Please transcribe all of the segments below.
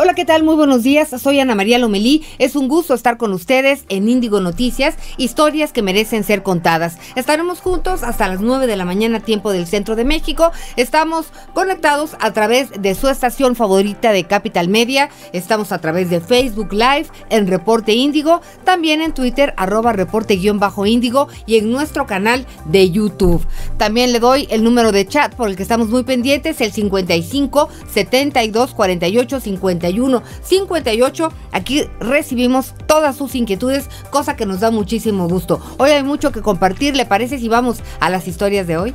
Hola, ¿qué tal? Muy buenos días. Soy Ana María Lomelí. Es un gusto estar con ustedes en Índigo Noticias, historias que merecen ser contadas. Estaremos juntos hasta las 9 de la mañana, tiempo del centro de México. Estamos conectados a través de su estación favorita de Capital Media. Estamos a través de Facebook Live, en Reporte Índigo, también en Twitter, arroba reporte-índigo y en nuestro canal de YouTube. También le doy el número de chat por el que estamos muy pendientes, el 55 72 48 50 58. Aquí recibimos todas sus inquietudes, cosa que nos da muchísimo gusto. Hoy hay mucho que compartir, ¿le parece si vamos a las historias de hoy?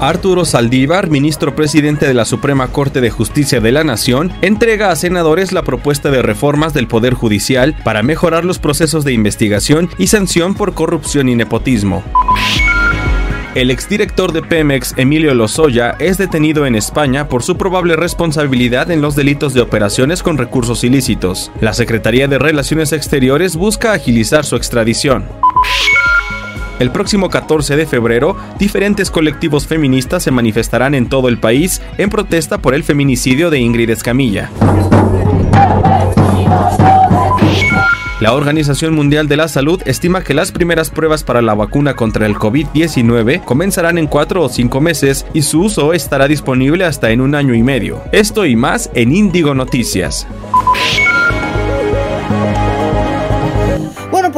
Arturo Saldívar, ministro presidente de la Suprema Corte de Justicia de la Nación, entrega a senadores la propuesta de reformas del Poder Judicial para mejorar los procesos de investigación y sanción por corrupción y nepotismo. El exdirector de Pemex, Emilio Lozoya, es detenido en España por su probable responsabilidad en los delitos de operaciones con recursos ilícitos. La Secretaría de Relaciones Exteriores busca agilizar su extradición. El próximo 14 de febrero, diferentes colectivos feministas se manifestarán en todo el país en protesta por el feminicidio de Ingrid Escamilla. La Organización Mundial de la Salud estima que las primeras pruebas para la vacuna contra el COVID-19 comenzarán en cuatro o cinco meses y su uso estará disponible hasta en un año y medio. Esto y más en Índigo Noticias.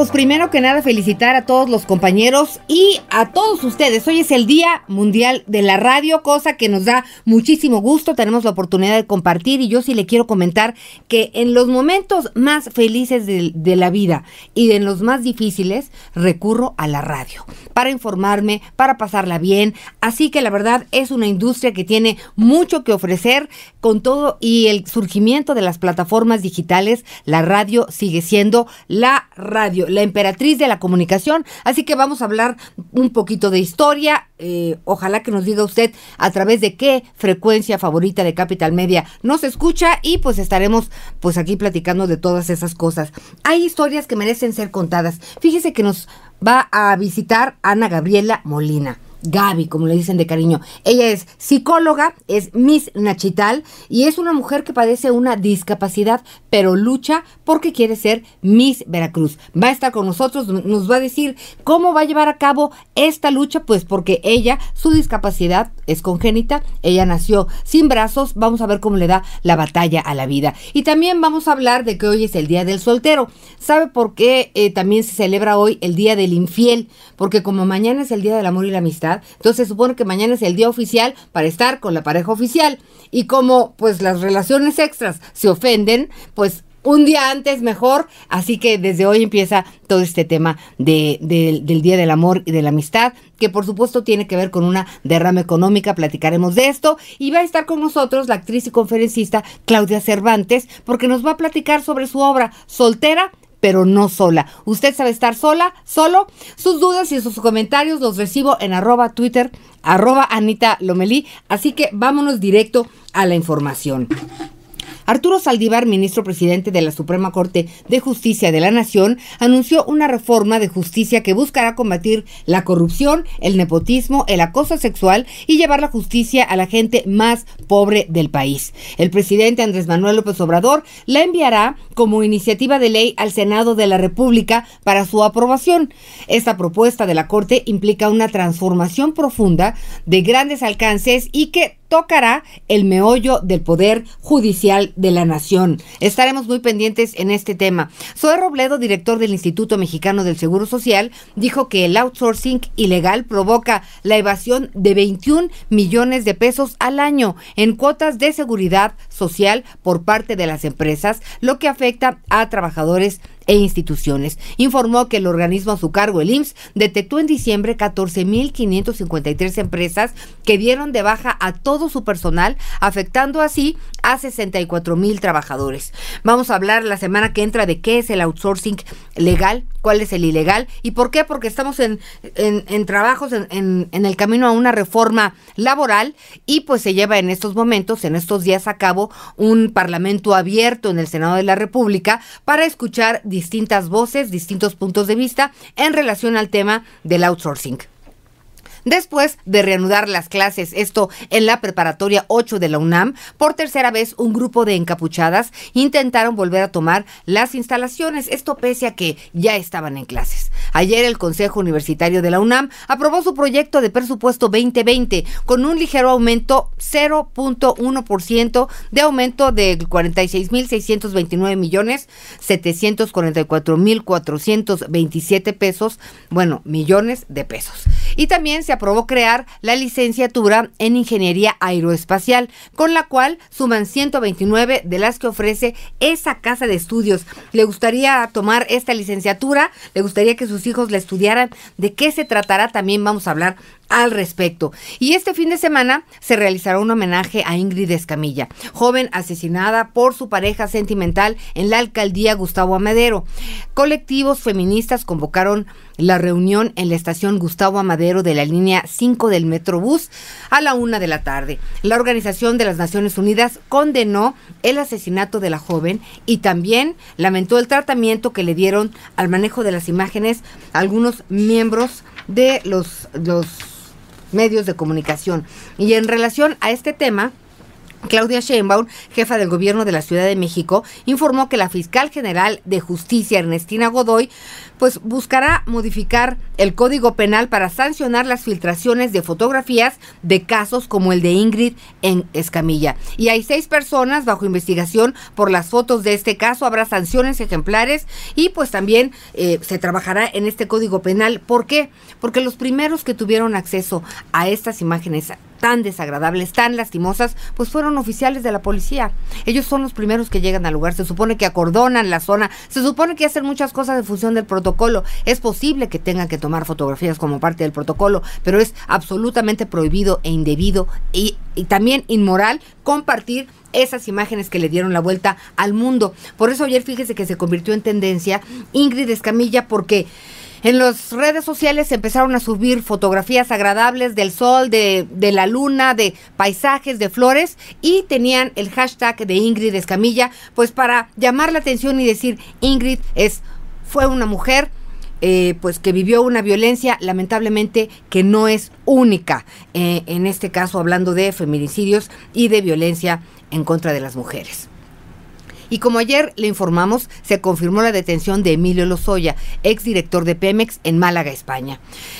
Pues primero que nada felicitar a todos los compañeros y a todos ustedes. Hoy es el Día Mundial de la Radio, cosa que nos da muchísimo gusto. Tenemos la oportunidad de compartir y yo sí le quiero comentar que en los momentos más felices de, la vida y en los más difíciles recurro a la radio para informarme, para pasarla bien. Así que la verdad es una industria que tiene mucho que ofrecer con todo y el surgimiento de las plataformas digitales. La radio sigue siendo la radio la emperatriz de la comunicación. Así que vamos a hablar un poquito de historia. Eh, ojalá que nos diga usted a través de qué frecuencia favorita de Capital Media nos escucha y pues estaremos pues aquí platicando de todas esas cosas. Hay historias que merecen ser contadas. Fíjese que nos va a visitar Ana Gabriela Molina. Gaby, como le dicen de cariño. Ella es psicóloga, es Miss Nachital y es una mujer que padece una discapacidad, pero lucha porque quiere ser Miss Veracruz. Va a estar con nosotros, nos va a decir cómo va a llevar a cabo esta lucha, pues porque ella, su discapacidad es congénita, ella nació sin brazos, vamos a ver cómo le da la batalla a la vida. Y también vamos a hablar de que hoy es el Día del Soltero. ¿Sabe por qué eh, también se celebra hoy el Día del Infiel? Porque como mañana es el Día del Amor y la Amistad, entonces se supone que mañana es el día oficial para estar con la pareja oficial. Y como pues las relaciones extras se ofenden, pues un día antes mejor, así que desde hoy empieza todo este tema de, del Día del Amor y de la Amistad, que por supuesto tiene que ver con una derrama económica, platicaremos de esto, y va a estar con nosotros la actriz y conferencista Claudia Cervantes, porque nos va a platicar sobre su obra Soltera, pero no sola. ¿Usted sabe estar sola, solo? Sus dudas y sus comentarios los recibo en arroba Twitter, arroba Anita Lomelí. Así que vámonos directo a la información. Arturo Saldívar, ministro presidente de la Suprema Corte de Justicia de la Nación, anunció una reforma de justicia que buscará combatir la corrupción, el nepotismo, el acoso sexual y llevar la justicia a la gente más pobre del país. El presidente Andrés Manuel López Obrador la enviará como iniciativa de ley al Senado de la República para su aprobación. Esta propuesta de la Corte implica una transformación profunda de grandes alcances y que tocará el meollo del poder judicial de la nación. Estaremos muy pendientes en este tema. Zoe Robledo, director del Instituto Mexicano del Seguro Social, dijo que el outsourcing ilegal provoca la evasión de 21 millones de pesos al año en cuotas de seguridad social por parte de las empresas, lo que afecta a trabajadores e instituciones. Informó que el organismo a su cargo, el IMSS, detectó en diciembre 14.553 empresas que dieron de baja a todo su personal, afectando así a 64 mil trabajadores. Vamos a hablar la semana que entra de qué es el outsourcing legal, cuál es el ilegal y por qué, porque estamos en, en, trabajos, en, en, el camino a una reforma laboral y pues se lleva en estos momentos, en estos días a cabo, un parlamento abierto en el Senado de la República para escuchar distintas voces, distintos puntos de vista en relación al tema del outsourcing. Después de reanudar las clases, esto en la preparatoria 8 de la UNAM, por tercera vez un grupo de encapuchadas intentaron volver a tomar las instalaciones, esto pese a que ya estaban en clases. Ayer el Consejo Universitario de la UNAM aprobó su proyecto de presupuesto 2020 con un ligero aumento 0.1% de aumento de 46.629 millones 744.427 pesos, bueno, millones de pesos. Y también se aprobó crear la licenciatura en Ingeniería Aeroespacial, con la cual suman 129 de las que ofrece esa casa de estudios. ¿Le gustaría tomar esta licenciatura? ¿Le gustaría que sus hijos la estudiaran? ¿De qué se tratará? También vamos a hablar al respecto. Y este fin de semana se realizará un homenaje a Ingrid Escamilla, joven asesinada por su pareja sentimental en la alcaldía Gustavo Amadero. Colectivos feministas convocaron la reunión en la estación Gustavo Amadero de la línea 5 del Metrobús a la una de la tarde. La Organización de las Naciones Unidas condenó el asesinato de la joven y también lamentó el tratamiento que le dieron al manejo de las imágenes algunos miembros de los, los medios de comunicación. Y en relación a este tema, Claudia Sheinbaum, jefa del gobierno de la Ciudad de México, informó que la fiscal general de justicia, Ernestina Godoy, pues buscará modificar el Código Penal para sancionar las filtraciones de fotografías de casos como el de Ingrid en Escamilla. Y hay seis personas bajo investigación por las fotos de este caso. Habrá sanciones ejemplares y pues también eh, se trabajará en este Código Penal. ¿Por qué? Porque los primeros que tuvieron acceso a estas imágenes tan desagradables, tan lastimosas, pues fueron oficiales de la policía. Ellos son los primeros que llegan al lugar, se supone que acordonan la zona, se supone que hacen muchas cosas en función del protocolo. Es posible que tengan que tomar fotografías como parte del protocolo, pero es absolutamente prohibido e indebido y, y también inmoral compartir esas imágenes que le dieron la vuelta al mundo. Por eso ayer fíjese que se convirtió en tendencia Ingrid Escamilla porque en las redes sociales empezaron a subir fotografías agradables del sol, de, de, la luna, de paisajes, de flores y tenían el hashtag de Ingrid Escamilla, pues para llamar la atención y decir Ingrid es fue una mujer eh, pues que vivió una violencia lamentablemente que no es única eh, en este caso hablando de feminicidios y de violencia en contra de las mujeres. Y como ayer le informamos, se confirmó la detención de Emilio Lozoya, exdirector de Pemex en Málaga, España.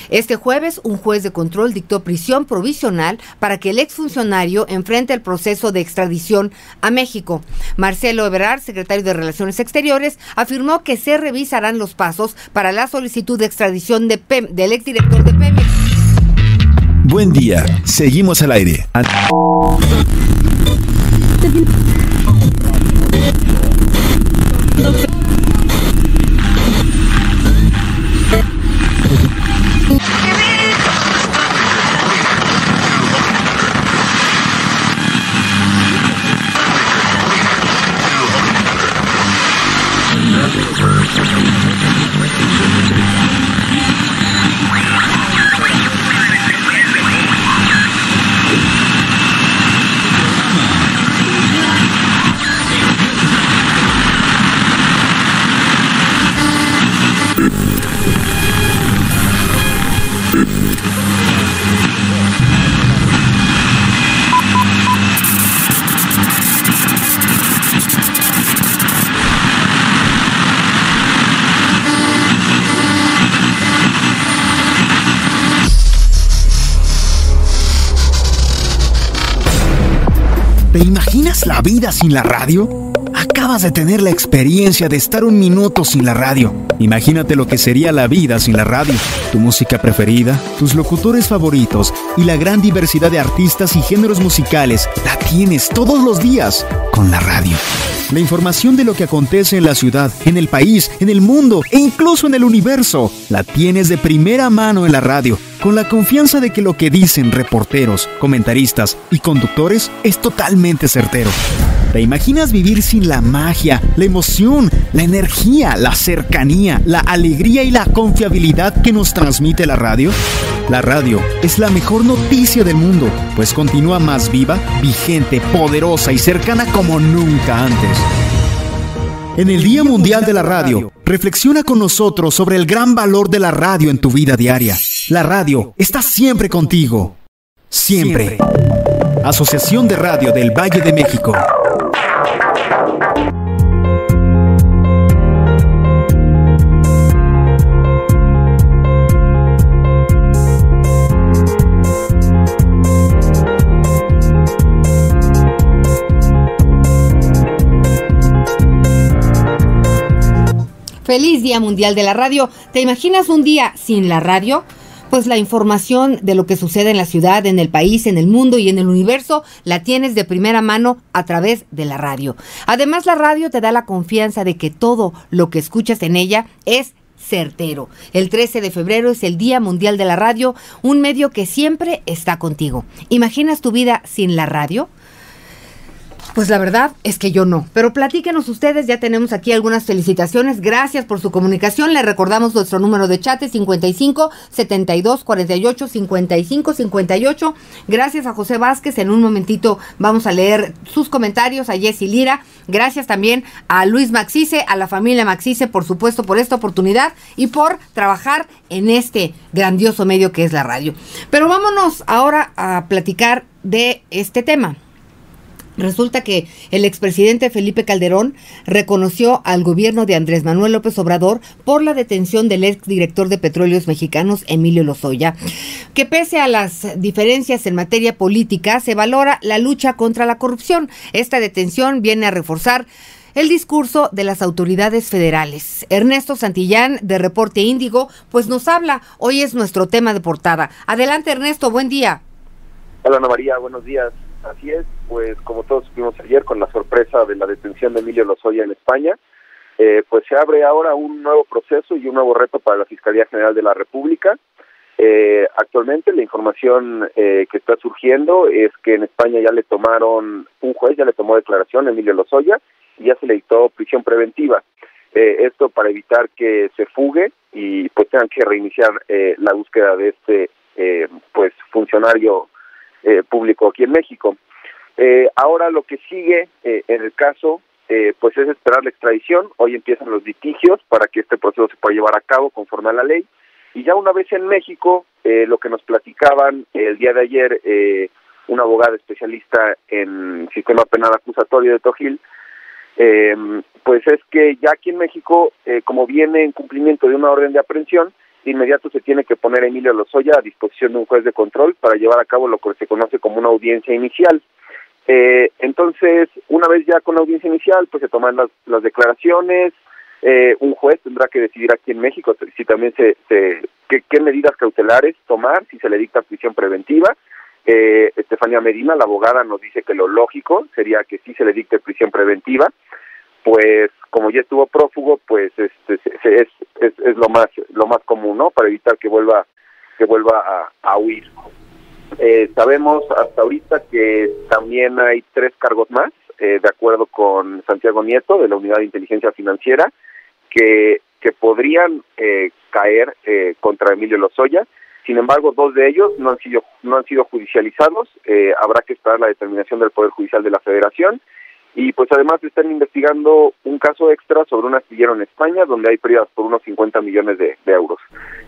Este jueves, un juez de control dictó prisión provisional para que el exfuncionario enfrente el proceso de extradición a México. Marcelo Ebrard, secretario de Relaciones Exteriores, afirmó que se revisarán los pasos para la solicitud de extradición de del exdirector de Pemex. Buen día, seguimos al aire. ¿Te la vida sin la radio? Acabas de tener la experiencia de estar un minuto sin la radio. Imagínate lo que sería la vida sin la radio. Tu música preferida, tus locutores favoritos y la gran diversidad de artistas y géneros musicales la tienes todos los días con la radio. La información de lo que acontece en la ciudad, en el país, en el mundo e incluso en el universo, la tienes de primera mano en la radio, con la confianza de que lo que dicen reporteros, comentaristas y conductores es totalmente certero. ¿Te imaginas vivir sin la magia, la emoción, la energía, la cercanía, la alegría y la confiabilidad que nos transmite la radio? La radio es la mejor noticia del mundo, pues continúa más viva, vigente, poderosa y cercana como nunca antes. En el Día Mundial de la Radio, reflexiona con nosotros sobre el gran valor de la radio en tu vida diaria. La radio está siempre contigo. Siempre. Asociación de Radio del Valle de México. Feliz Día Mundial de la Radio. ¿Te imaginas un día sin la radio? Pues la información de lo que sucede en la ciudad, en el país, en el mundo y en el universo la tienes de primera mano a través de la radio. Además, la radio te da la confianza de que todo lo que escuchas en ella es certero. El 13 de febrero es el Día Mundial de la Radio, un medio que siempre está contigo. ¿Imaginas tu vida sin la radio? Pues la verdad es que yo no. Pero platíquenos ustedes, ya tenemos aquí algunas felicitaciones. Gracias por su comunicación. Le recordamos nuestro número de chat 55 72 48 55 58. Gracias a José Vázquez. En un momentito vamos a leer sus comentarios a Jessy Lira. Gracias también a Luis Maxice, a la familia Maxice, por supuesto, por esta oportunidad y por trabajar en este grandioso medio que es la radio. Pero vámonos ahora a platicar de este tema. Resulta que el expresidente Felipe Calderón reconoció al gobierno de Andrés Manuel López Obrador por la detención del exdirector de Petróleos Mexicanos, Emilio Lozoya, que pese a las diferencias en materia política, se valora la lucha contra la corrupción. Esta detención viene a reforzar el discurso de las autoridades federales. Ernesto Santillán, de Reporte Índigo, pues nos habla. Hoy es nuestro tema de portada. Adelante, Ernesto, buen día. Hola, Ana María, buenos días. Así es, pues como todos supimos ayer con la sorpresa de la detención de Emilio Lozoya en España, eh, pues se abre ahora un nuevo proceso y un nuevo reto para la Fiscalía General de la República. Eh, actualmente la información eh, que está surgiendo es que en España ya le tomaron, un juez ya le tomó declaración Emilio Lozoya y ya se le dictó prisión preventiva. esto para evitar que se fugue y pues tengan que reiniciar la búsqueda de este pues funcionario eh, público aquí en México. Eh, ahora lo que sigue eh, en el caso, pues es esperar la extradición. Hoy empiezan los litigios para que este proceso se pueda llevar a cabo conforme a la ley. Y ya una vez en México, lo que nos platicaban el día de ayer una abogada especialista en sistema penal acusatorio de Tojil, pues es que ya aquí en México, como viene en cumplimiento de una orden de aprehensión, de inmediato se tiene que poner a Emilio Lozoya a disposición de un juez de control para llevar a cabo lo que se conoce como una audiencia inicial. Eh, entonces, una vez ya con la audiencia inicial, pues se toman las, las declaraciones, eh, un juez tendrá que decidir aquí en México si también se, se qué, medidas cautelares tomar, si se le dicta prisión preventiva. Eh, Estefanía Medina, la abogada, nos dice que lo lógico sería que sí se le dicte prisión preventiva pues como ya estuvo prófugo, pues este es, es, es, lo más lo más común, ¿no? Para evitar que vuelva que vuelva a, huir. Eh, sabemos hasta ahorita que también hay tres cargos más, eh, de acuerdo con Santiago Nieto de la Unidad de Inteligencia Financiera, que que podrían eh, caer eh, contra Emilio Lozoya. Sin embargo, dos de ellos no han sido no han sido judicializados. Eh, habrá que esperar la determinación del Poder Judicial de la Federación y pues además están investigando un caso extra sobre un astillero en España donde hay pérdidas por unos 50 millones de, euros.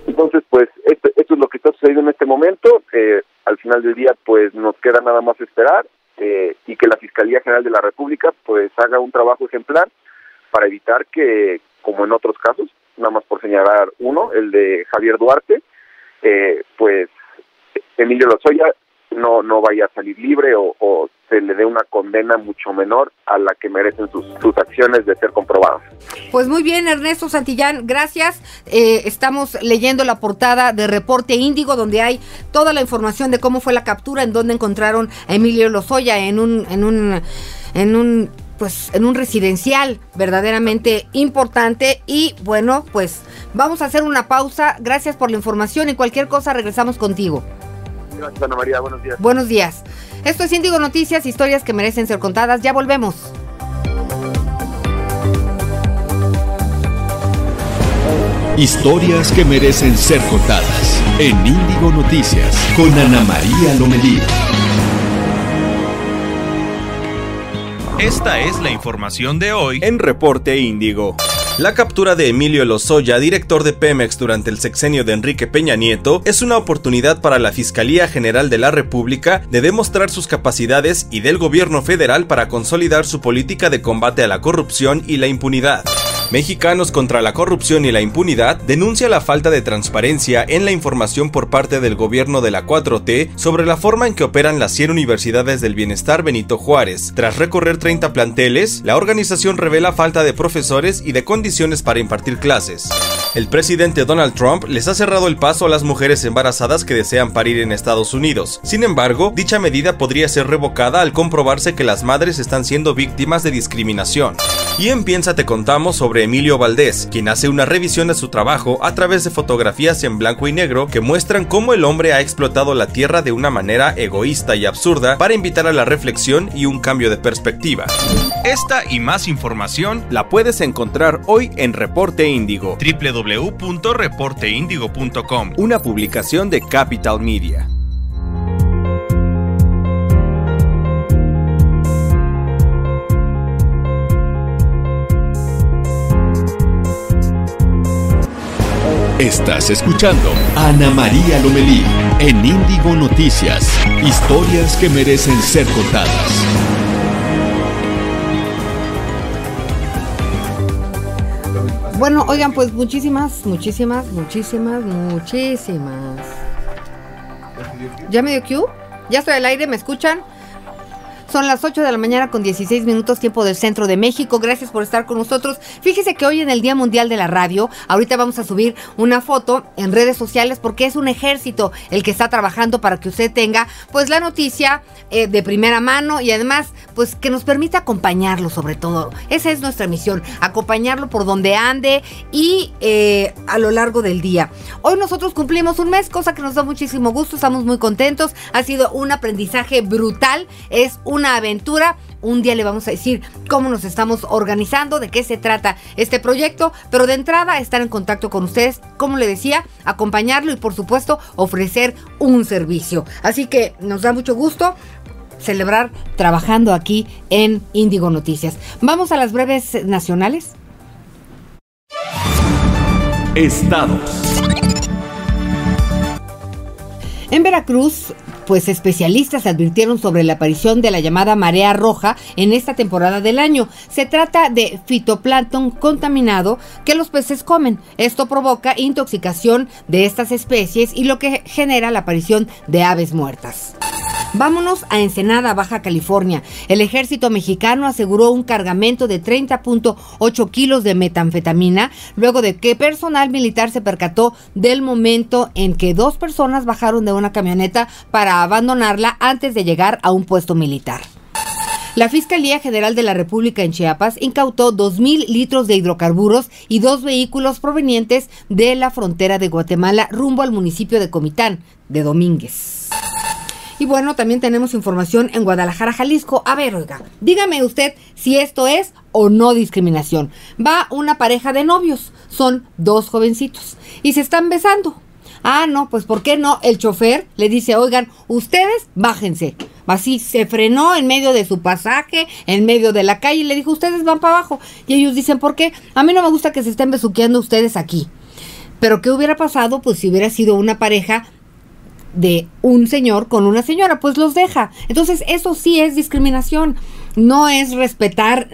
Entonces, pues esto, esto, es lo que está sucediendo en este momento. Eh, al final del día, pues nos queda nada más esperar eh, y que la Fiscalía General de la República pues haga un trabajo ejemplar para evitar que, como en otros casos, nada más por señalar uno, el de Javier Duarte, eh, pues Emilio Lozoya no, no vaya a salir libre o, o se le dé una condena mucho menor a la que merecen sus, sus acciones de ser comprobadas. Pues muy bien, Ernesto Santillán, gracias. Eh, estamos leyendo la portada de Reporte Índigo, donde hay toda la información de cómo fue la captura, en donde encontraron a Emilio Lozoya en un, en un, en un pues en un residencial verdaderamente importante y bueno pues vamos a hacer una pausa gracias por la información y cualquier cosa regresamos contigo Gracias, Ana María. Buenos días. Buenos días. Esto es Índigo Noticias, historias que merecen ser contadas. Ya volvemos. Historias que merecen ser contadas en Índigo Noticias con Ana María Lomelí. Esta es la información de hoy en Reporte Índigo. La captura de Emilio Lozoya, director de Pemex durante el sexenio de Enrique Peña Nieto, es una oportunidad para la Fiscalía General de la República de demostrar sus capacidades y del gobierno federal para consolidar su política de combate a la corrupción y la impunidad. Mexicanos contra la corrupción y la impunidad denuncia la falta de transparencia en la información por parte del gobierno de la 4T sobre la forma en que operan las 100 universidades del bienestar Benito Juárez. Tras recorrer 30 planteles, la organización revela falta de profesores y de condiciones para impartir clases. El presidente Donald Trump les ha cerrado el paso a las mujeres embarazadas que desean parir en Estados Unidos. Sin embargo, dicha medida podría ser revocada al comprobarse que las madres están siendo víctimas de discriminación. Y en Piensa te contamos sobre Emilio Valdés, quien hace una revisión de su trabajo a través de fotografías en blanco y negro que muestran cómo el hombre ha explotado la tierra de una manera egoísta y absurda para invitar a la reflexión y un cambio de perspectiva. Esta y más información la puedes encontrar hoy en Reporte Índigo, www.reporteindigo.com, una publicación de Capital Media. Estás escuchando Ana María Lomelí en Índigo Noticias. Historias que merecen ser contadas. Bueno, oigan, pues muchísimas, muchísimas, muchísimas, muchísimas. ¿Ya me dio Q? ¿Ya estoy al aire? ¿Me escuchan? Son las 8 de la mañana con 16 minutos tiempo del centro de México. Gracias por estar con nosotros. Fíjese que hoy en el Día Mundial de la Radio, ahorita vamos a subir una foto en redes sociales porque es un ejército el que está trabajando para que usted tenga pues la noticia eh, de primera mano y además pues que nos permita acompañarlo sobre todo. Esa es nuestra misión, acompañarlo por donde ande y eh, a lo largo del día. Hoy nosotros cumplimos un mes, cosa que nos da muchísimo gusto, estamos muy contentos. Ha sido un aprendizaje brutal, es un una aventura. Un día le vamos a decir cómo nos estamos organizando, de qué se trata este proyecto, pero de entrada estar en contacto con ustedes, como le decía, acompañarlo y por supuesto ofrecer un servicio. Así que nos da mucho gusto celebrar trabajando aquí en Índigo Noticias. Vamos a las breves nacionales. Estados. En Veracruz, pues especialistas advirtieron sobre la aparición de la llamada marea roja en esta temporada del año. Se trata de fitoplancton contaminado que los peces comen. Esto provoca intoxicación de estas especies y lo que genera la aparición de aves muertas. Vámonos a Ensenada, Baja California. El ejército mexicano aseguró un cargamento de 30.8 kilos de metanfetamina luego de que personal militar se percató del momento en que dos personas bajaron de una camioneta para abandonarla antes de llegar a un puesto militar. La Fiscalía General de la República en Chiapas incautó 2.000 litros de hidrocarburos y dos vehículos provenientes de la frontera de Guatemala rumbo al municipio de Comitán, de Domínguez. Y bueno, también tenemos información en Guadalajara, Jalisco. A ver, oiga, dígame usted si esto es o no discriminación. Va una pareja de novios, son dos jovencitos y se están besando. Ah, no, pues ¿por qué no? El chofer le dice, oigan, ustedes bájense. Así se frenó en medio de su pasaje, en medio de la calle y le dijo, ustedes van para abajo. Y ellos dicen, ¿por qué? A mí no me gusta que se estén besuqueando ustedes aquí. Pero ¿qué hubiera pasado? Pues si hubiera sido una pareja de un señor con una señora, pues los deja. Entonces, eso sí es discriminación, no es respetar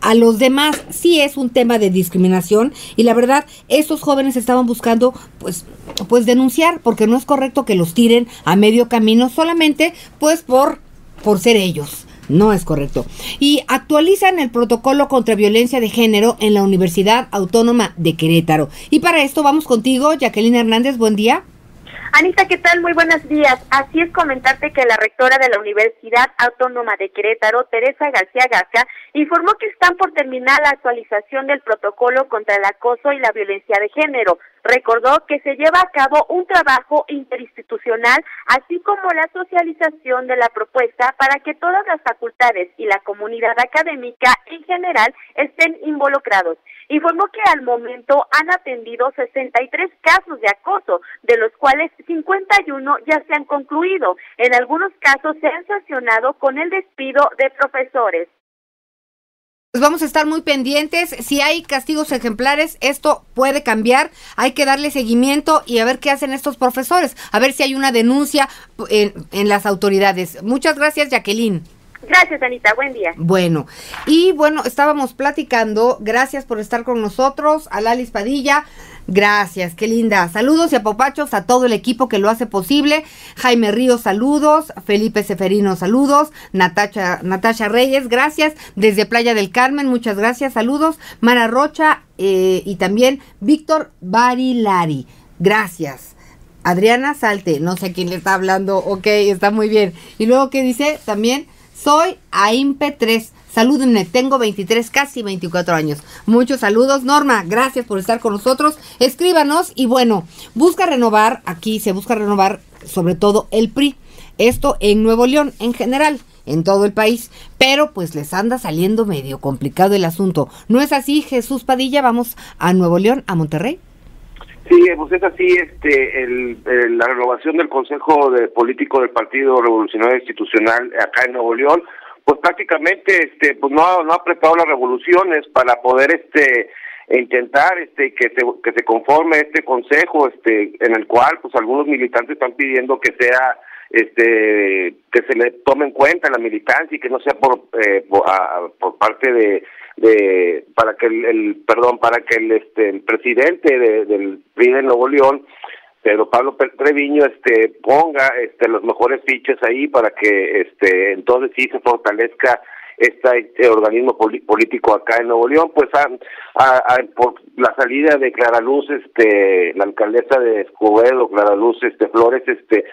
a, los demás, sí es un tema de discriminación y la verdad, estos jóvenes estaban buscando pues pues denunciar porque no es correcto que los tiren a medio camino solamente pues por por ser ellos. No es correcto. Y actualizan el protocolo contra violencia de género en la Universidad Autónoma de Querétaro. Y para esto vamos contigo, Jacqueline Hernández, buen día. Anita, ¿qué tal? Muy buenos días. Así es comentarte que la rectora de la Universidad Autónoma de Querétaro, Teresa García García, informó que están por terminar la actualización del protocolo contra el acoso y la violencia de género. Recordó que se lleva a cabo un trabajo interinstitucional, así como la socialización de la propuesta para que todas las facultades y la comunidad académica en general estén involucrados. Informó que al momento han atendido 63 casos de acoso, de los cuales 51 ya se han concluido. En algunos casos se han sancionado con el despido de profesores. Pues vamos a estar muy pendientes. Si hay castigos ejemplares, esto puede cambiar. Hay que darle seguimiento y a ver qué hacen estos profesores. A ver si hay una denuncia en, en las autoridades. Muchas gracias, Jacqueline. Gracias, Anita. Buen día. Bueno, y bueno, estábamos platicando. Gracias por estar con nosotros. A Lali Padilla. Gracias, qué linda. Saludos y apopachos a todo el equipo que lo hace posible. Jaime Ríos, saludos. Felipe Seferino, saludos. Natacha, Natasha Reyes, gracias. Desde Playa del Carmen, muchas gracias. Saludos. Mara Rocha eh, y también Víctor Barilari. Gracias. Adriana Salte, no sé quién le está hablando. Ok, está muy bien. Y luego, ¿qué dice? También soy AIMPE3. Salúdenme, tengo 23, casi 24 años. Muchos saludos, Norma. Gracias por estar con nosotros. Escríbanos y bueno, busca renovar, aquí se busca renovar sobre todo el PRI. Esto en Nuevo León, en general, en todo el país. Pero pues les anda saliendo medio complicado el asunto. ¿No es así, Jesús Padilla? Vamos a Nuevo León, a Monterrey. Sí, pues es así, este, el, la renovación del Consejo de Político del Partido Revolucionario Institucional acá en Nuevo León, pues prácticamente, este, pues no ha, no ha preparado las revoluciones para poder, este, intentar, este, que se, que se conforme este consejo, este, en el cual, pues algunos militantes están pidiendo que sea, este, que se le tome en cuenta la militancia y que no sea por, eh, por parte de de para que el, perdón para que el este el presidente del PRI de Nuevo León Pedro Pablo Treviño este ponga este los mejores fichas ahí para que este entonces sí se fortalezca este, organismo político acá en Nuevo León pues a, por la salida de Clara Luz este la alcaldesa de Escobedo Clara Luz este Flores este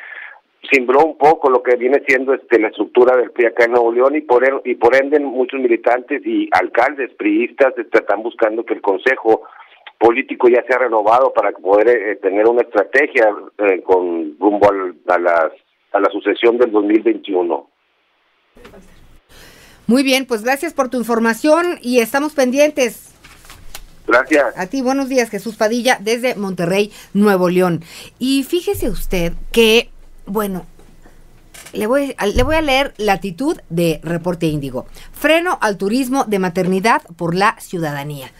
simbró un poco lo que viene siendo este la estructura del PRI acá en Nuevo León y por y por ende muchos militantes y alcaldes priistas este, están buscando que el consejo político ya sea renovado para poder eh, tener una estrategia eh, con rumbo a la a la sucesión del 2021. Muy bien, pues gracias por tu información y estamos pendientes. Gracias. A ti, buenos días, Jesús Padilla, desde Monterrey, Nuevo León. Y fíjese usted que bueno, le voy, a leer la actitud de Reporte Índigo. Freno al turismo de maternidad por la ciudadanía.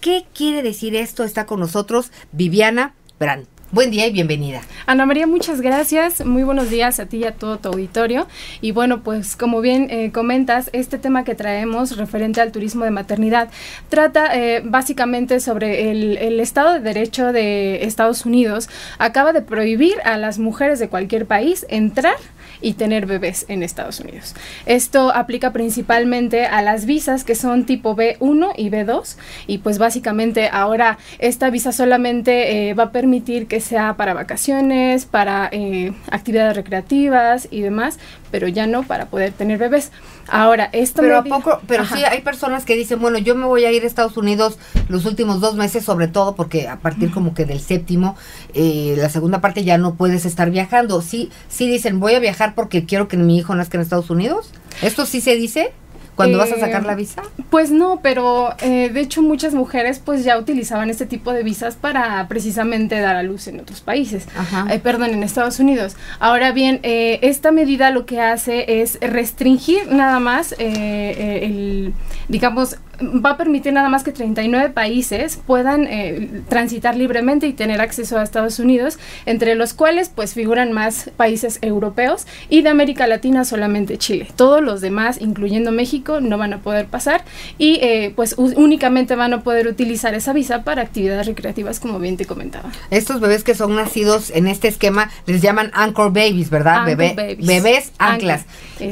¿Qué quiere decir esto? Está con nosotros Viviana Brand. Buen día y bienvenida. Ana María, muchas gracias. Muy buenos días a ti y a todo tu auditorio. Y bueno, pues como bien eh, comentas, este tema que traemos referente al turismo de maternidad trata eh, básicamente sobre el, el, Estado de Derecho de Estados Unidos. Acaba de prohibir a las mujeres de cualquier país entrar y tener bebés en Estados Unidos. Esto aplica principalmente a las visas que son tipo B1 y B2 y pues básicamente ahora esta visa solamente eh, va a permitir que sea para vacaciones, para eh, actividades recreativas y demás, pero ya no para poder tener bebés. Ahora, esto pero a poco, pero sí hay personas que dicen, bueno, yo me voy a ir a Estados Unidos los últimos dos meses, sobre todo porque a partir como que del séptimo, eh, la segunda parte ya no puedes estar viajando. Sí, sí dicen, voy a viajar porque quiero que mi hijo nazca en Estados Unidos. ¿Esto sí se dice? Cuando vas a sacar la visa? Pues no, pero eh, de hecho muchas mujeres pues ya utilizaban este tipo de visas para precisamente dar a luz en otros países, eh, perdón, en Estados Unidos. Ahora bien, eh, esta medida lo que hace es restringir nada más el, digamos, va a permitir nada más que 39 países puedan eh, transitar libremente y tener acceso a Estados Unidos, entre los cuales pues figuran más países europeos y de América Latina solamente Chile. Todos los demás, incluyendo México, no van a poder pasar y eh, pues únicamente van a poder utilizar esa visa para actividades recreativas como bien te comentaba. Estos bebés que son nacidos en este esquema les llaman anchor babies, ¿verdad? Bebés anclas.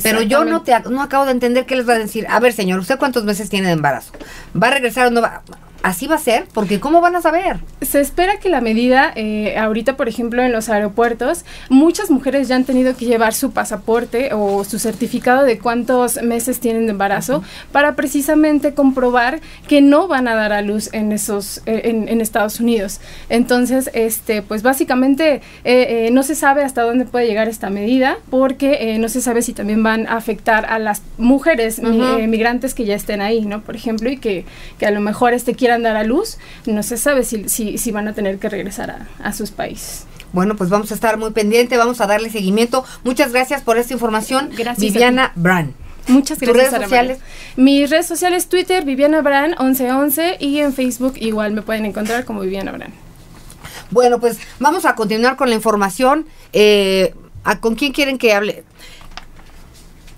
Pero yo no, te, no acabo de entender qué les va a decir. A ver, señor, ¿usted cuántos meses tiene de embarazo? ¿Va a regresar o no va? Así va a ser, porque ¿cómo van a saber? Se espera que la medida, eh, ahorita por ejemplo en los aeropuertos, muchas mujeres ya han tenido que llevar su pasaporte o su certificado de cuántos meses tienen de embarazo para precisamente comprobar que no van a dar a luz en esos, eh, en, Estados Unidos. Entonces, este, pues básicamente eh, no se sabe hasta dónde puede llegar esta medida porque no se sabe si también van a afectar a las mujeres migrantes que ya estén ahí, ¿no? Por ejemplo, y que, que a lo mejor este quieran dar a luz, no se sabe si, si, van a tener que regresar a, sus países. Bueno, pues vamos a estar muy pendiente, vamos a darle seguimiento. Muchas gracias por esta información. Gracias. Viviana Brand. Muchas gracias. redes sociales? Mis redes sociales, Twitter, Viviana Brand 1111 y en Facebook igual me pueden encontrar como Viviana Brand. Bueno, pues vamos a continuar con la información. Eh, ¿Con quién quieren que hable?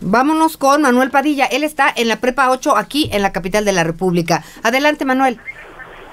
Vámonos con Manuel Padilla. Él está en la Prepa 8 aquí en la capital de la República. Adelante, Manuel.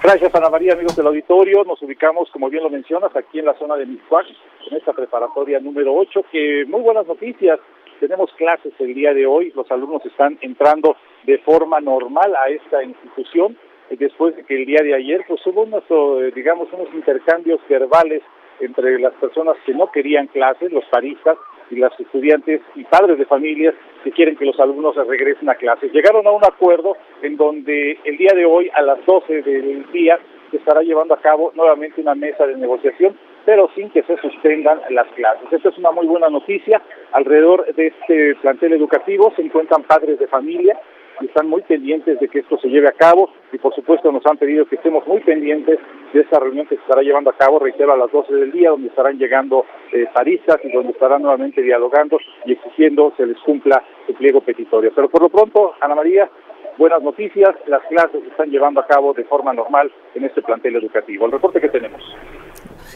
Gracias, Ana María, amigos del auditorio. Nos ubicamos, como bien lo mencionas, aquí en la zona de Miscuac, en esta preparatoria número 8, que muy buenas noticias. Tenemos clases el día de hoy, los alumnos están entrando de forma normal a esta institución, después de que el día de ayer pues hubo unos, eh, digamos, unos intercambios verbales entre las personas que no querían clases, los paristas, y las estudiantes y padres de familias que quieren que los alumnos regresen a clases. Llegaron a un acuerdo en donde el día de hoy a las 12 del día se estará llevando a cabo nuevamente una mesa de negociación, pero sin que se suspendan las clases. Esta es una muy buena noticia. Alrededor de este plantel educativo se encuentran padres de familia y están muy pendientes de que esto se lleve a cabo y por supuesto nos han pedido que estemos muy pendientes de esta reunión que se estará llevando a cabo, reitero, a las 12 del día, donde estarán llegando eh, paristas y donde estarán nuevamente dialogando y exigiendo se les cumpla el pliego petitorio. Pero por lo pronto, Ana María, buenas noticias, las clases se están llevando a cabo de forma normal en este plantel educativo. El reporte que tenemos.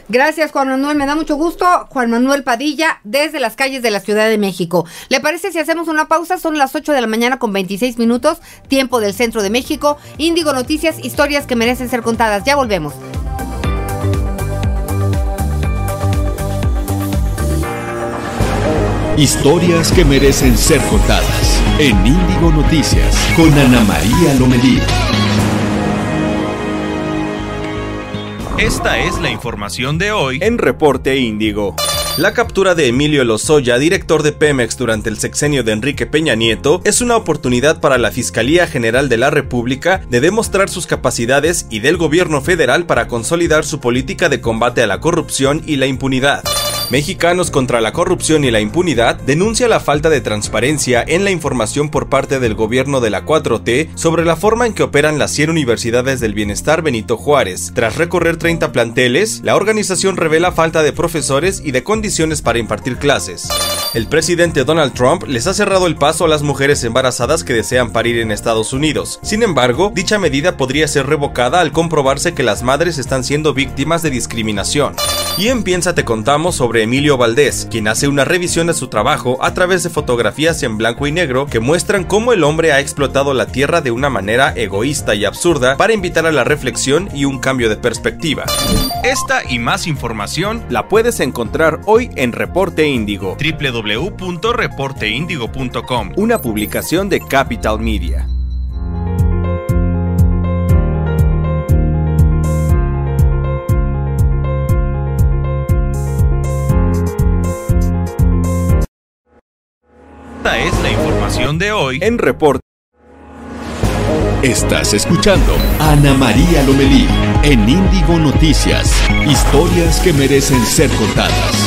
Gracias, Juan Manuel. Me da mucho gusto. Juan Manuel Padilla, desde las calles de la Ciudad de México. ¿Le parece si hacemos una pausa? Son las 8 de la mañana con 26 minutos, tiempo del centro de México. Índigo Noticias, historias que merecen ser contadas. Ya volvemos. Historias que merecen ser contadas en Índigo Noticias con Ana María Lomelí. Esta es la información de hoy en Reporte Índigo. La captura de Emilio Lozoya, director de Pemex durante el sexenio de Enrique Peña Nieto, es una oportunidad para la Fiscalía General de la República de demostrar sus capacidades y del gobierno federal para consolidar su política de combate a la corrupción y la impunidad. Mexicanos contra la corrupción y la impunidad denuncia la falta de transparencia en la información por parte del gobierno de la 4T sobre la forma en que operan las 100 universidades del bienestar Benito Juárez. Tras recorrer 30 planteles, la organización revela falta de profesores y de condiciones para impartir clases. El presidente Donald Trump les ha cerrado el paso a las mujeres embarazadas que desean parir en Estados Unidos. Sin embargo, dicha medida podría ser revocada al comprobarse que las madres están siendo víctimas de discriminación. Y en Piensa te contamos sobre Emilio Valdés, quien hace una revisión de su trabajo a través de fotografías en blanco y negro que muestran cómo el hombre ha explotado la tierra de una manera egoísta y absurda para invitar a la reflexión y un cambio de perspectiva. Esta y más información la puedes encontrar hoy en Reporte Índigo, www.reporteindigo.com, una publicación de Capital Media. Es la información de hoy en Reporte. Estás escuchando Ana María Lomelí en Índigo Noticias. Historias que merecen ser contadas.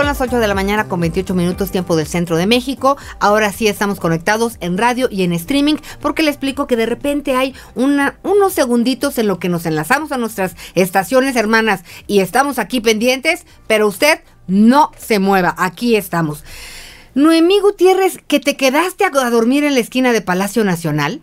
Son las 8 de la mañana con 28 minutos tiempo del centro de México. Ahora sí estamos conectados en radio y en streaming porque le explico que de repente hay una, unos segunditos en lo que nos enlazamos a nuestras estaciones hermanas y estamos aquí pendientes, pero usted no se mueva, aquí estamos. Noemí Gutiérrez, que te quedaste a dormir en la esquina de Palacio Nacional.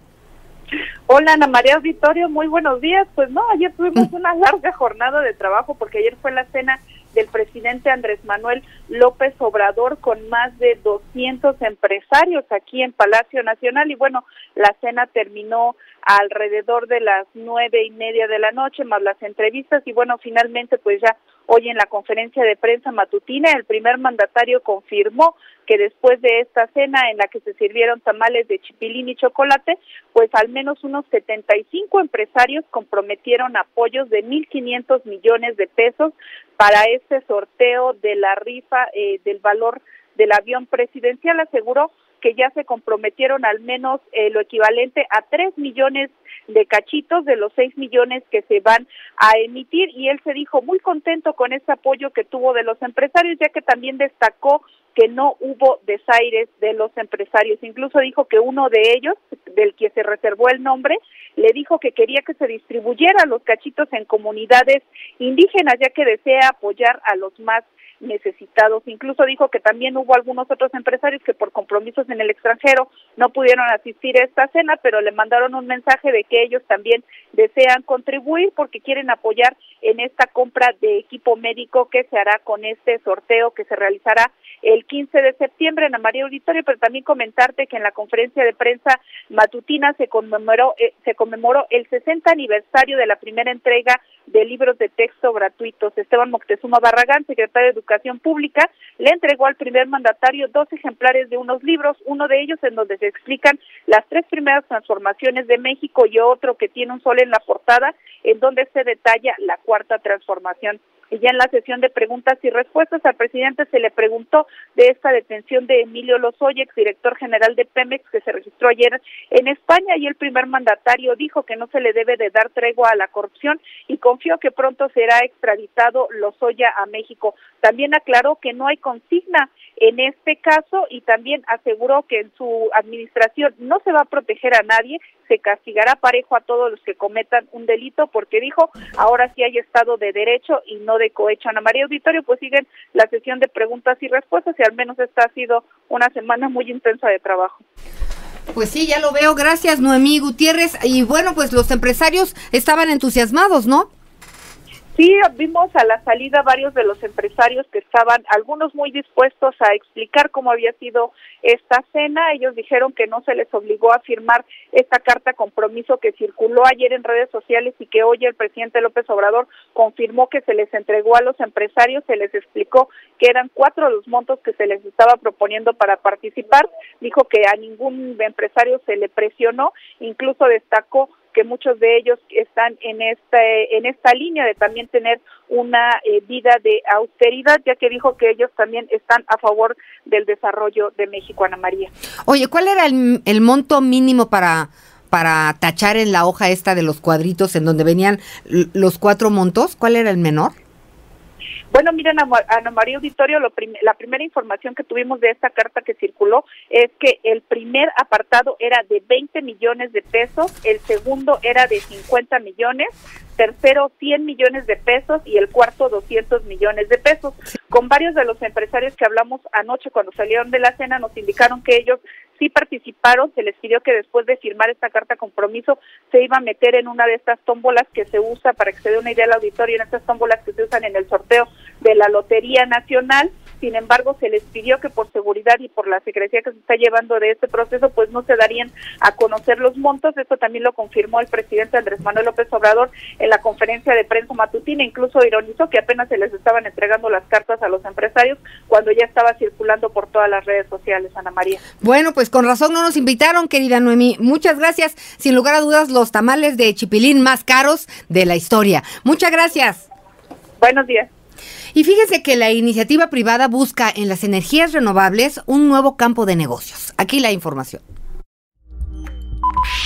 Hola Ana María Auditorio, muy buenos días. Pues no, ayer tuvimos una larga jornada de trabajo porque ayer fue la cena del presidente Andrés Manuel López Obrador con más de 200 empresarios aquí en Palacio Nacional. Y bueno, la cena terminó alrededor de las nueve y media de la noche, más las entrevistas. Y bueno, finalmente pues ya hoy en la conferencia de prensa matutina el primer mandatario confirmó que después de esta cena en la que se sirvieron tamales de chipilín y chocolate, pues al menos unos 75 empresarios comprometieron apoyos de 1.500 millones de pesos para este sorteo de la rifa eh, del valor del avión presidencial. Aseguró que ya se comprometieron al menos eh, lo equivalente a 3 millones de cachitos de los 6 millones que se van a emitir y él se dijo muy contento con ese apoyo que tuvo de los empresarios ya que también destacó que no hubo desaires de los empresarios. Incluso dijo que uno de ellos, del que se reservó el nombre, le dijo que quería que se distribuyeran los cachitos en comunidades indígenas, ya que desea apoyar a los más necesitados. Incluso dijo que también hubo algunos otros empresarios que por compromisos en el extranjero no pudieron asistir a esta cena, pero le mandaron un mensaje de que ellos también desean contribuir porque quieren apoyar en esta compra de equipo médico que se hará con este sorteo que se realizará el 15 de septiembre en la María Auditorio, pero también comentarte que en la conferencia de prensa matutina se conmemoró eh, se conmemoró el 60 aniversario de la primera entrega de libros de texto gratuitos. Esteban Moctezuma Barragán, secretario de Educación Pública, le entregó al primer mandatario dos ejemplares de unos libros, uno de ellos en donde se explican las tres primeras transformaciones de México y otro que tiene un sol en la portada, en donde se detalla la cuarta transformación. Ya en la sesión de preguntas y respuestas al presidente se le preguntó de esta detención de Emilio Lozoya, exdirector general de Pemex, que se registró ayer en España, y el primer mandatario dijo que no se le debe de dar tregua a la corrupción y confió que pronto será extraditado Lozoya a México. También aclaró que no hay consigna en este caso y también aseguró que en su administración no se va a proteger a nadie, se castigará parejo a todos los que cometan un delito porque dijo ahora sí hay Estado de Derecho y no de cohecho. Ana María Auditorio, pues siguen la sesión de preguntas y respuestas y al menos esta ha sido una semana muy intensa de trabajo. Pues sí, ya lo veo. Gracias, Noemí Gutiérrez. Y bueno, pues los empresarios estaban entusiasmados, ¿no? Sí, vimos a la salida varios de los empresarios que estaban, algunos muy dispuestos a explicar cómo había sido esta cena. Ellos dijeron que no se les obligó a firmar esta carta compromiso que circuló ayer en redes sociales y que hoy el presidente López Obrador confirmó que se les entregó a los empresarios, se les explicó que eran cuatro los montos que se les estaba proponiendo para participar. Dijo que a ningún empresario se le presionó, incluso destacó que muchos de ellos están en esta, en esta línea de también tener una eh, vida de austeridad, ya que dijo que ellos también están a favor del desarrollo de México, Ana María. Oye, ¿cuál era el, el monto mínimo para, para tachar en la hoja esta de los cuadritos en donde venían los cuatro montos? ¿Cuál era el menor? Bueno, miren, Ana María Auditorio, la primera información que tuvimos de esta carta que circuló es que el primer apartado era de 20 millones de pesos, el segundo era de 50 millones, tercero 100 millones de pesos y el cuarto 200 millones de pesos. Con varios de los empresarios que hablamos anoche cuando salieron de la cena nos indicaron que ellos sí participaron, se les pidió que después de firmar esta carta compromiso se iba a meter en una de estas tómbolas que se usa para que se dé una idea al auditorio, en estas tómbolas que se usan en el sorteo de la Lotería Nacional sin embargo, se les pidió que por seguridad y por la secrecía que se está llevando de este proceso, pues no se darían a conocer los montos. Esto también lo confirmó el presidente Andrés Manuel López Obrador en la conferencia de prensa matutina. Incluso ironizó que apenas se les estaban entregando las cartas a los empresarios cuando ya estaba circulando por todas las redes sociales, Ana María. Bueno, pues con razón no nos invitaron, querida Noemí. Muchas gracias. Sin lugar a dudas, los tamales de chipilín más caros de la historia. Muchas gracias. Buenos días. Y fíjese que la iniciativa privada busca en las energías renovables un nuevo campo de negocios. Aquí la información.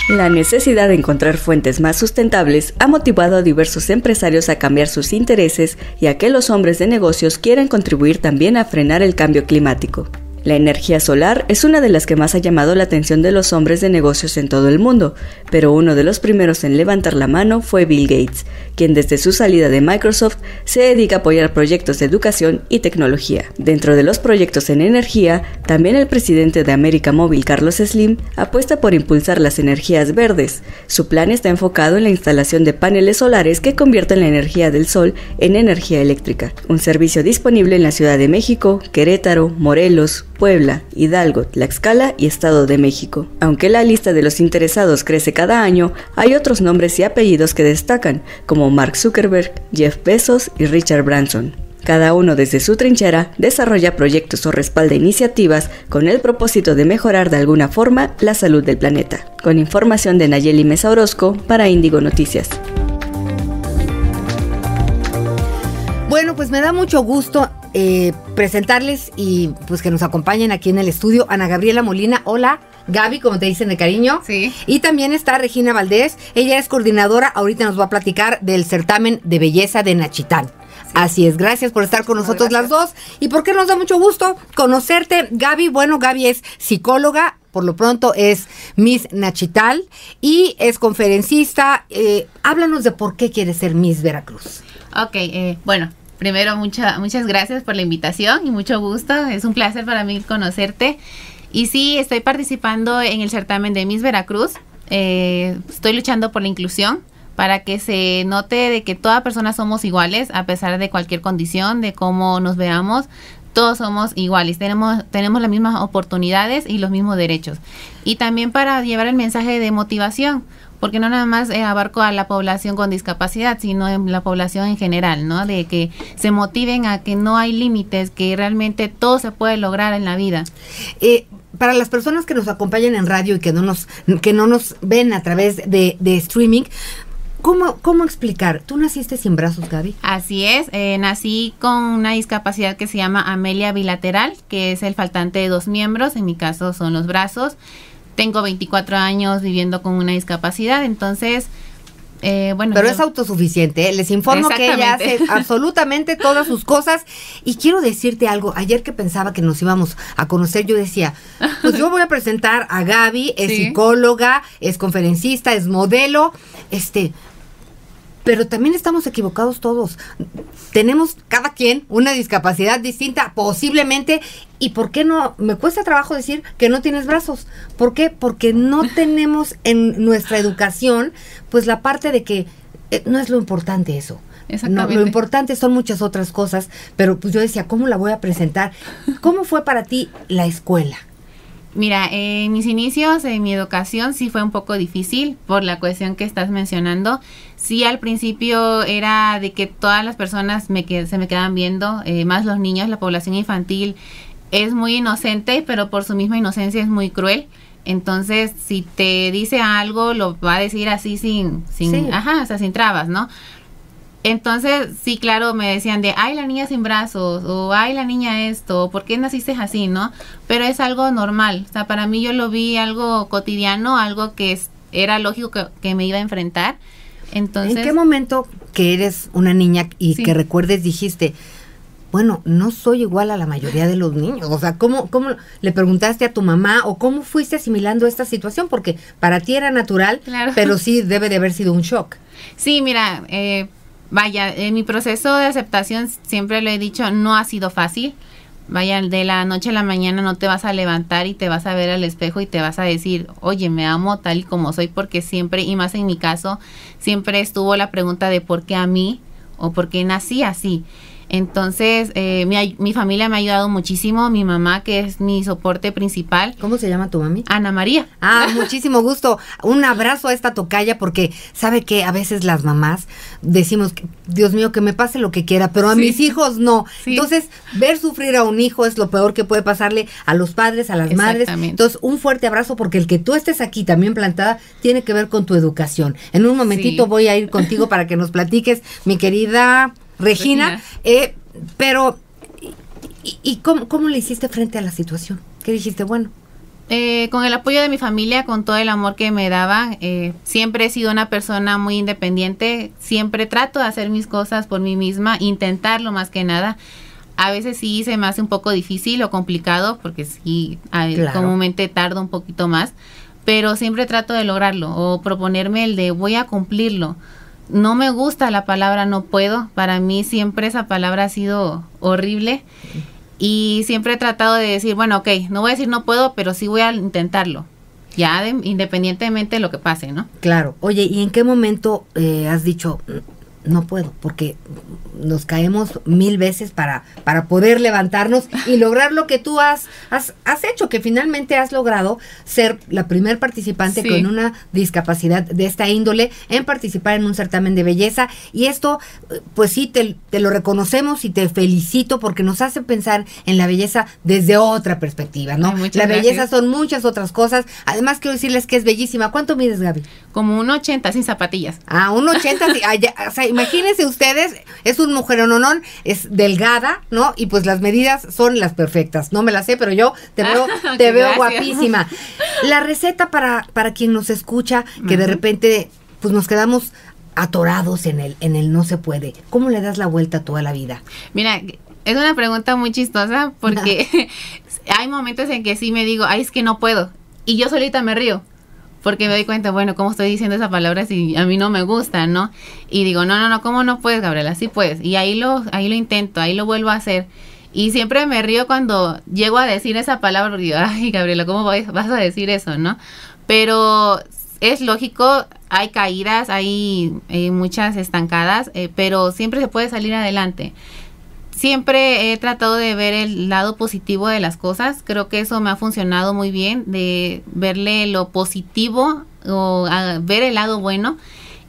La necesidad de encontrar fuentes más sustentables ha motivado a diversos empresarios a cambiar sus intereses y a que los hombres de negocios quieran contribuir también a frenar el cambio climático. La energía solar es una de las que más ha llamado la atención de los hombres de negocios en todo el mundo, pero uno de los primeros en levantar la mano fue Bill Gates, quien desde su salida de Microsoft se dedica a apoyar proyectos de educación y tecnología. Dentro de los proyectos en energía, también el presidente de América Móvil, Carlos Slim, apuesta por impulsar las energías verdes. Su plan está enfocado en la instalación de paneles solares que convierten la energía del sol en energía eléctrica, un servicio disponible en la Ciudad de México, Querétaro, Morelos, Puebla, Hidalgo, Tlaxcala y Estado de México. Aunque la lista de los interesados crece cada año, hay otros nombres y apellidos que destacan, como Mark Zuckerberg, Jeff Bezos y Richard Branson. Cada uno desde su trinchera desarrolla proyectos o respalda iniciativas con el propósito de mejorar de alguna forma la salud del planeta. Con información de Nayeli Mesa Orozco para Índigo Noticias. Bueno, pues me da mucho gusto eh, presentarles y pues que nos acompañen aquí en el estudio Ana Gabriela Molina. Hola. Gaby, como te dicen de cariño. Sí. Y también está Regina Valdés. Ella es coordinadora. Ahorita nos va a platicar del certamen de belleza de Nachitán. Así es, gracias por estar con nosotros las dos. Y porque nos da mucho gusto conocerte, Gaby. Bueno, Gaby es psicóloga, por lo pronto es Miss Nachital y es conferencista. Eh, háblanos de por qué quieres ser Miss Veracruz. Ok, eh, bueno, primero mucha, muchas gracias por la invitación y mucho gusto. Es un placer para mí conocerte. Y sí, estoy participando en el certamen de Miss Veracruz. Eh, estoy luchando por la inclusión para que se note de que todas personas somos iguales a pesar de cualquier condición, de cómo nos veamos. Todos somos iguales, tenemos, tenemos las mismas oportunidades y los mismos derechos. Y también para llevar el mensaje de motivación, porque no nada más eh, abarco a la población con discapacidad, sino en la población en general, ¿no? De que se motiven a que no hay límites, que realmente todo se puede lograr en la vida. Eh, para las personas que nos acompañan en radio y que no nos, que no nos ven a través de, de streaming, ¿Cómo, ¿Cómo explicar? ¿Tú naciste sin brazos, Gaby? Así es, eh, nací con una discapacidad que se llama amelia bilateral, que es el faltante de dos miembros, en mi caso son los brazos. Tengo 24 años viviendo con una discapacidad, entonces... Eh, bueno, Pero es autosuficiente. ¿eh? Les informo que ella hace absolutamente todas sus cosas. Y quiero decirte algo. Ayer que pensaba que nos íbamos a conocer, yo decía, pues yo voy a presentar a Gaby, es Sí. psicóloga, es conferencista, es modelo. Este, pero también estamos equivocados todos. Tenemos cada quien una discapacidad distinta, posiblemente. ¿Y por qué no? Me cuesta trabajo decir que no tienes brazos. ¿Por qué? Porque no tenemos en nuestra educación, pues la parte de que eh, no es lo importante eso. No, lo importante son muchas otras cosas, pero pues yo decía, ¿cómo la voy a presentar? ¿Cómo fue para ti la escuela? Mira, en mis inicios, en mi educación, sí fue un poco difícil por la cuestión que estás mencionando. Sí, al principio era de que todas las personas me que- se me quedaban viendo, eh, más los niños, la población infantil es muy inocente, pero por su misma inocencia es muy cruel. Entonces, si te dice algo, lo va a decir así sin, sin, Sí. ajá, o sea, sin trabas, ¿no? Entonces, sí, claro, me decían de, ay, la niña sin brazos, o ay, la niña esto, o ¿por qué naciste así, no? Pero es algo normal, o sea, para mí yo lo vi algo cotidiano, algo que es- era lógico que, que me iba a enfrentar. Entonces, ¿En qué momento que eres una niña y Sí. que recuerdes dijiste, bueno, no soy igual a la mayoría de los niños? O sea, ¿cómo, ¿cómo le preguntaste a tu mamá o cómo fuiste asimilando esta situación? Porque para ti era natural, Claro. pero sí debe de haber sido un shock. Sí, mira, eh, vaya, en mi proceso de aceptación siempre lo he dicho, no ha sido fácil. Vaya, de la noche a la mañana no te vas a levantar y te vas a ver al espejo y te vas a decir, oye, me amo tal y como soy, porque siempre, y más en mi caso, siempre estuvo la pregunta de por qué a mí o por qué nací así. Entonces, eh, mi, mi familia me ha ayudado muchísimo, mi mamá, que es mi soporte principal. ¿Cómo se llama tu mami? Ana María. Ah, muchísimo gusto. Un abrazo a esta tocaya porque sabe que a veces las mamás decimos, Dios mío, que me pase lo que quiera, pero a Sí. mis hijos no. Sí. Entonces, ver sufrir a un hijo es lo peor que puede pasarle a los padres, a las madres. Entonces, un fuerte abrazo porque el que tú estés aquí también plantada tiene que ver con tu educación. En un momentito Sí. voy a ir contigo para que nos platiques, mi querida Regina. Regina. Eh, pero, ¿y, y cómo, cómo le hiciste frente a la situación? ¿Qué dijiste? Bueno, Eh, con el apoyo de mi familia, con todo el amor que me daban, eh, siempre he sido una persona muy independiente, siempre trato de hacer mis cosas por mí misma, intentarlo más que nada. A veces sí se me hace un poco difícil o complicado porque sí, comúnmente tardo un poquito más, pero siempre trato de lograrlo o proponerme el de voy a cumplirlo. No me gusta la palabra no puedo, para mí siempre esa palabra ha sido horrible y siempre he tratado de decir, bueno, ok, no voy a decir no puedo, pero sí voy a intentarlo. Ya independientemente de lo que pase, ¿no? Claro. Oye, ¿y en qué momento eh, has dicho, no puedo, porque nos caemos mil veces para, para poder levantarnos y lograr lo que tú has, has, has hecho, que finalmente has logrado ser la primer participante con una discapacidad de esta índole en participar en un certamen de belleza. Y esto, pues sí, te, te lo reconocemos y te felicito porque nos hace pensar en la belleza desde otra perspectiva, ¿no? la belleza son muchas otras cosas. Además, quiero decirles que es bellísima. ¿Cuánto mides, Gaby? Como un 80 sin zapatillas. Ah, un 80, o sea, imagínense ustedes, es un mujer ononón, es delgada, ¿no? Y pues las medidas son las perfectas. No me las sé, pero yo te veo, te veo guapísima. La receta para, para quien nos escucha, que de repente pues nos quedamos atorados en el, en el no se puede. ¿Cómo le das la vuelta toda la vida? Mira, es una pregunta muy chistosa porque hay momentos en que sí me digo, ay, es que no puedo. Y yo solita me río porque me doy cuenta, bueno, ¿cómo estoy diciendo esa palabra si a mí no me gusta, no? Y digo, no, no, no, ¿cómo no puedes, Gabriela? Sí puedes. Y ahí lo, ahí lo intento, ahí lo vuelvo a hacer. Y siempre me río cuando llego a decir esa palabra, porque digo, ay, Gabriela, ¿cómo vas a decir eso, no? Pero es lógico, hay caídas, hay, muchas estancadas, eh, pero siempre se puede salir adelante siempre he tratado de ver el lado positivo de las cosas. Creo que eso me ha funcionado muy bien, de verle lo positivo o ver el lado bueno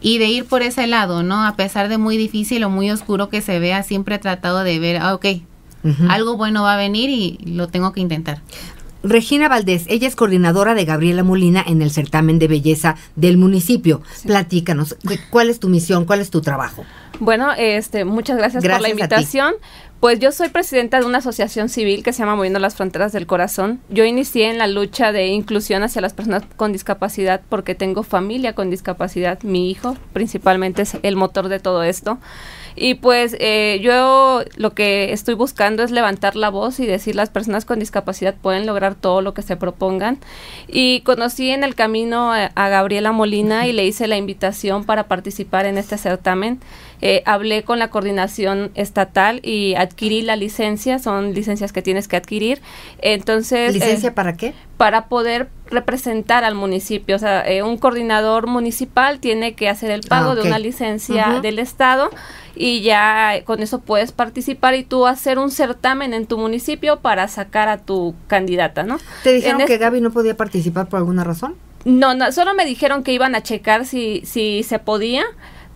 y de ir por ese lado, ¿no? A pesar de muy difícil o muy oscuro que se vea, siempre he tratado de ver, ah, ok, algo bueno va a venir y lo tengo que intentar. Regina Valdés, ella es coordinadora de Gabriela Molina en el certamen de belleza del municipio. Platícanos, ¿cuál es tu misión? ¿Cuál es tu trabajo? Bueno, este, muchas gracias, por la invitación. Pues yo soy presidenta de una asociación civil que se llama Moviendo las Fronteras del Corazón. Yo inicié en la lucha de inclusión hacia las personas con discapacidad porque tengo familia con discapacidad. Mi hijo principalmente es el motor de todo esto. Y pues eh, yo lo que estoy buscando es levantar la voz y decir las personas con discapacidad pueden lograr todo lo que se propongan. Y conocí en el camino a, Gabriela Molina y le hice la invitación para participar en este certamen. Eh, hablé con la coordinación estatal y adquirí la licencia, son licencias que tienes que adquirir. Entonces, ¿Licencia eh, para qué? Para poder representar al municipio. O sea, un coordinador municipal tiene que hacer el pago ah, de una licencia del Estado y ya con eso puedes participar y tú hacer un certamen en tu municipio para sacar a tu candidata, ¿no? ¿Te dijeron que Gaby no podía participar por alguna razón? No, no, solo me dijeron que iban a checar si, si se podía,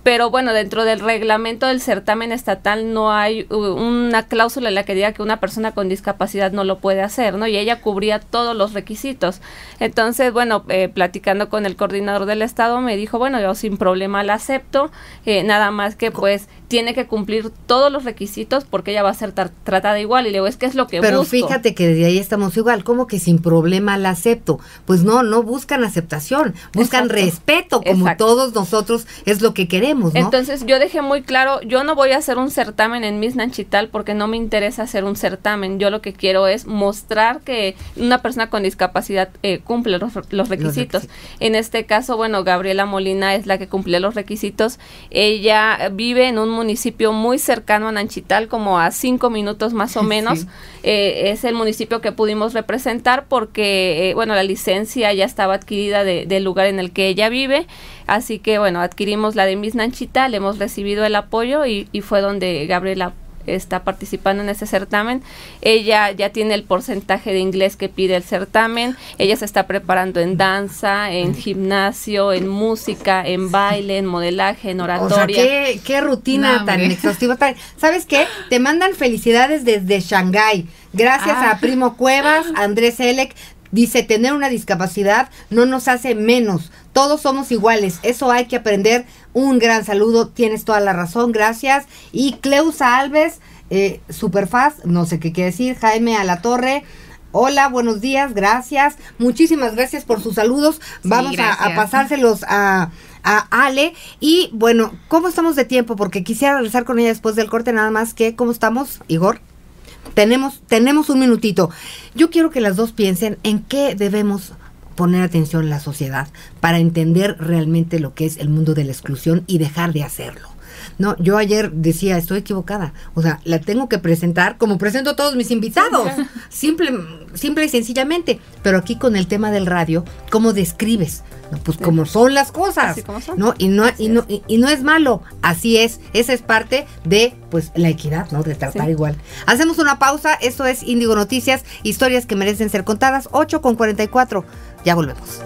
pero bueno, dentro del reglamento del certamen estatal no hay una cláusula en la que diga que una persona con discapacidad no lo puede hacer, ¿no? Y ella cubría todos los requisitos. Entonces, bueno, eh, platicando con el coordinador del Estado, me dijo, bueno, yo sin problema la acepto, eh, nada más que pues tiene que cumplir todos los requisitos porque ella va a ser tratada igual. Y le digo, es que es lo que Pero fíjate que desde ahí estamos igual, como que sin problema la acepto. Pues no, no buscan aceptación, buscan respeto, como todos nosotros es lo que queremos, ¿no? Entonces yo dejé muy claro, yo no voy a hacer un certamen en Miss Nanchital porque no me interesa hacer un certamen. Yo lo que quiero es mostrar que una persona con discapacidad eh, cumple los, los, requisitos. En este caso, bueno, Gabriela Molina es la que cumple los requisitos. Ella vive en un municipio muy cercano a Nanchital, como a cinco minutos más o menos. Eh, es el municipio que pudimos representar porque, eh, bueno, la licencia ya estaba adquirida del lugar en el que ella vive. Así que, bueno, adquirimos la de Miss Nanchital, hemos recibido el apoyo y, y fue donde Gabriela está participando en ese certamen. Ella ya tiene el porcentaje de inglés que pide el certamen. Ella se está preparando en danza, en gimnasio, en música, en baile, en modelaje, en oratoria. qué, rutina tan exhaustiva. ¿Sabes qué? Te mandan felicidades desde Shanghái. Gracias a ah. Primo Cuevas, Andrés Elec. Dice, tener una discapacidad no nos hace menos, todos somos iguales, eso hay que aprender. Un gran saludo, tienes toda la razón, gracias. Y Cleusa Alves, eh, Superfast, no sé qué quiere decir, Jaime a la Torre. Hola, buenos días, gracias. Muchísimas gracias por sus saludos. Vamos a, a, pasárselos a, a Ale. Y bueno, ¿cómo estamos de tiempo? Porque quisiera regresar con ella después del corte, nada más que, ¿cómo estamos, Igor? Tenemos, tenemos un minutito. Yo quiero que las dos piensen en qué debemos poner atención en la sociedad para entender realmente lo que es el mundo de la exclusión y dejar de hacerlo. No, yo ayer decía, estoy equivocada. O sea, la tengo que presentar como presento a todos mis invitados. Simple, simple y sencillamente. Pero aquí con el tema del radio, ¿cómo describes? pues como son las cosas. ¿no? Y no, y no, y, no es malo. Así es. Esa es parte de pues la equidad, ¿no? De tratar igual. Hacemos una pausa. Esto es Índigo Noticias, historias que merecen ser contadas. 8 con 44. Ya volvemos.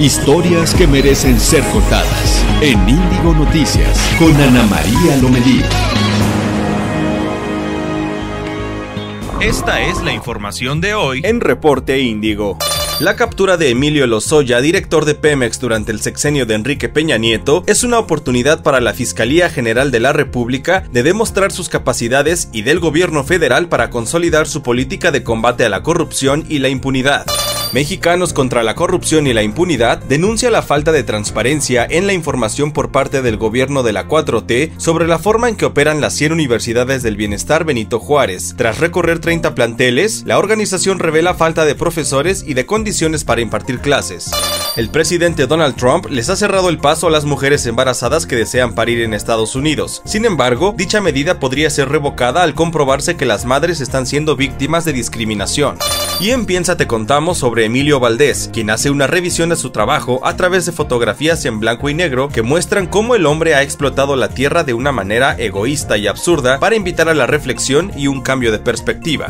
Historias que merecen ser contadas en Índigo Noticias con Ana María Lomelí. Esta es la información de hoy en Reporte Índigo. La captura de Emilio Lozoya, director de Pemex durante el sexenio de Enrique Peña Nieto, es una oportunidad para la Fiscalía General de la República de demostrar sus capacidades y del gobierno federal para consolidar su política de combate a la corrupción y la impunidad. Mexicanos contra la corrupción y la impunidad denuncia la falta de transparencia en la información por parte del gobierno de la 4T sobre la forma en que operan las 100 universidades del bienestar Benito Juárez. Tras recorrer 30 planteles, la organización revela falta de profesores y de condiciones para impartir clases. El presidente Donald Trump les ha cerrado el paso a las mujeres embarazadas que desean parir en Estados Unidos. Sin embargo, dicha medida podría ser revocada al comprobarse que las madres están siendo víctimas de discriminación. Y en Piensa te contamos sobre Emilio Valdés, quien hace una revisión de su trabajo a través de fotografías en blanco y negro que muestran cómo el hombre ha explotado la tierra de una manera egoísta y absurda para invitar a la reflexión y un cambio de perspectiva.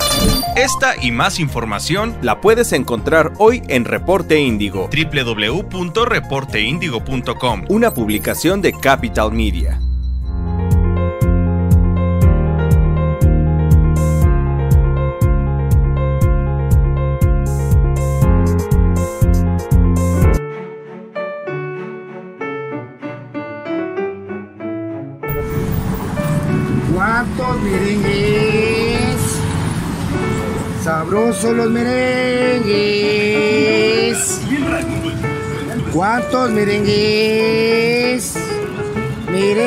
Esta y más información la puedes encontrar hoy en Reporte Índigo, www.reporteindigo.com, una publicación de Capital Media. Sabrosos los merengues. ¿Cuántos merengues? Merengue.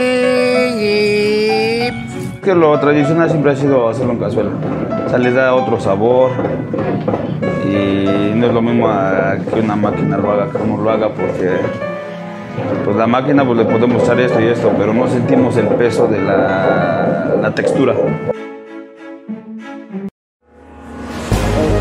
Que lo tradicional siempre ha sido hacerlo en cazuela. O sea, les da otro sabor y no es lo mismo que una máquina lo haga, uno lo haga porque pues la máquina pues le podemos usar esto y esto, pero no sentimos el peso de la textura.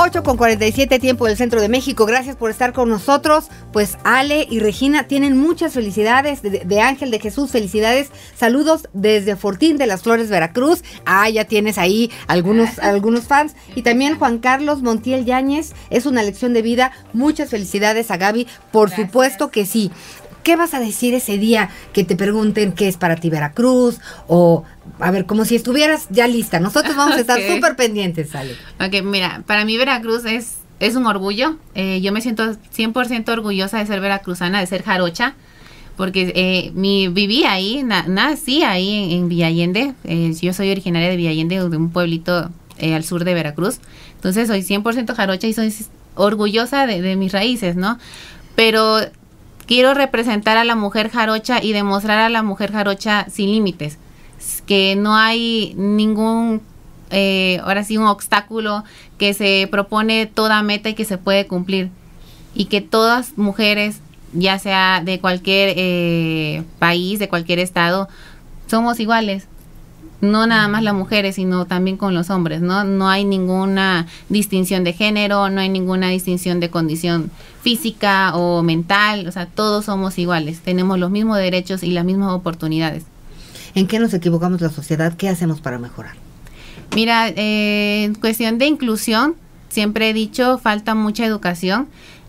8 con 47 tiempo del centro de México. Gracias por estar con nosotros. Pues Ale y Regina tienen muchas felicidades. De, Ángel de Jesús, felicidades. Saludos desde Fortín de las Flores, Veracruz. Ah, ya tienes ahí algunos, algunos fans. Y también Juan Carlos Montiel Yáñez. Es una lección de vida. Muchas felicidades a Gaby. Por supuesto que sí. ¿Qué vas a decir ese día que te pregunten qué es para ti Veracruz? O, a ver, como si estuvieras ya lista. Nosotros vamos a estar súper pendientes, Ale. Ok, mira, para mí Veracruz es, es un orgullo. Eh, yo me siento 100% orgullosa de ser veracruzana, de ser jarocha porque eh, mi, viví ahí, nací ahí en, Villallende. Eh, yo soy originaria de Villallende, de un pueblito al sur de Veracruz. Entonces soy 100% jarocha y soy orgullosa de, de, mis raíces, ¿no? Pero quiero representar a la mujer jarocha y demostrar a la mujer jarocha sin límites, que no hay ningún, eh, ahora sí, un obstáculo que se propone toda meta y que se puede cumplir. Y que todas mujeres, ya sea de cualquier eh, país, de cualquier estado, somos iguales no nada más las mujeres, sino también con los hombres, ¿no? No hay ninguna distinción de género, no hay ninguna distinción de condición física o mental, o sea, todos somos iguales, tenemos los mismos derechos y las mismas oportunidades. ¿En qué nos equivocamos la sociedad? ¿Qué hacemos para mejorar? Mira, eh, en cuestión de inclusión, siempre he dicho, falta mucha educación.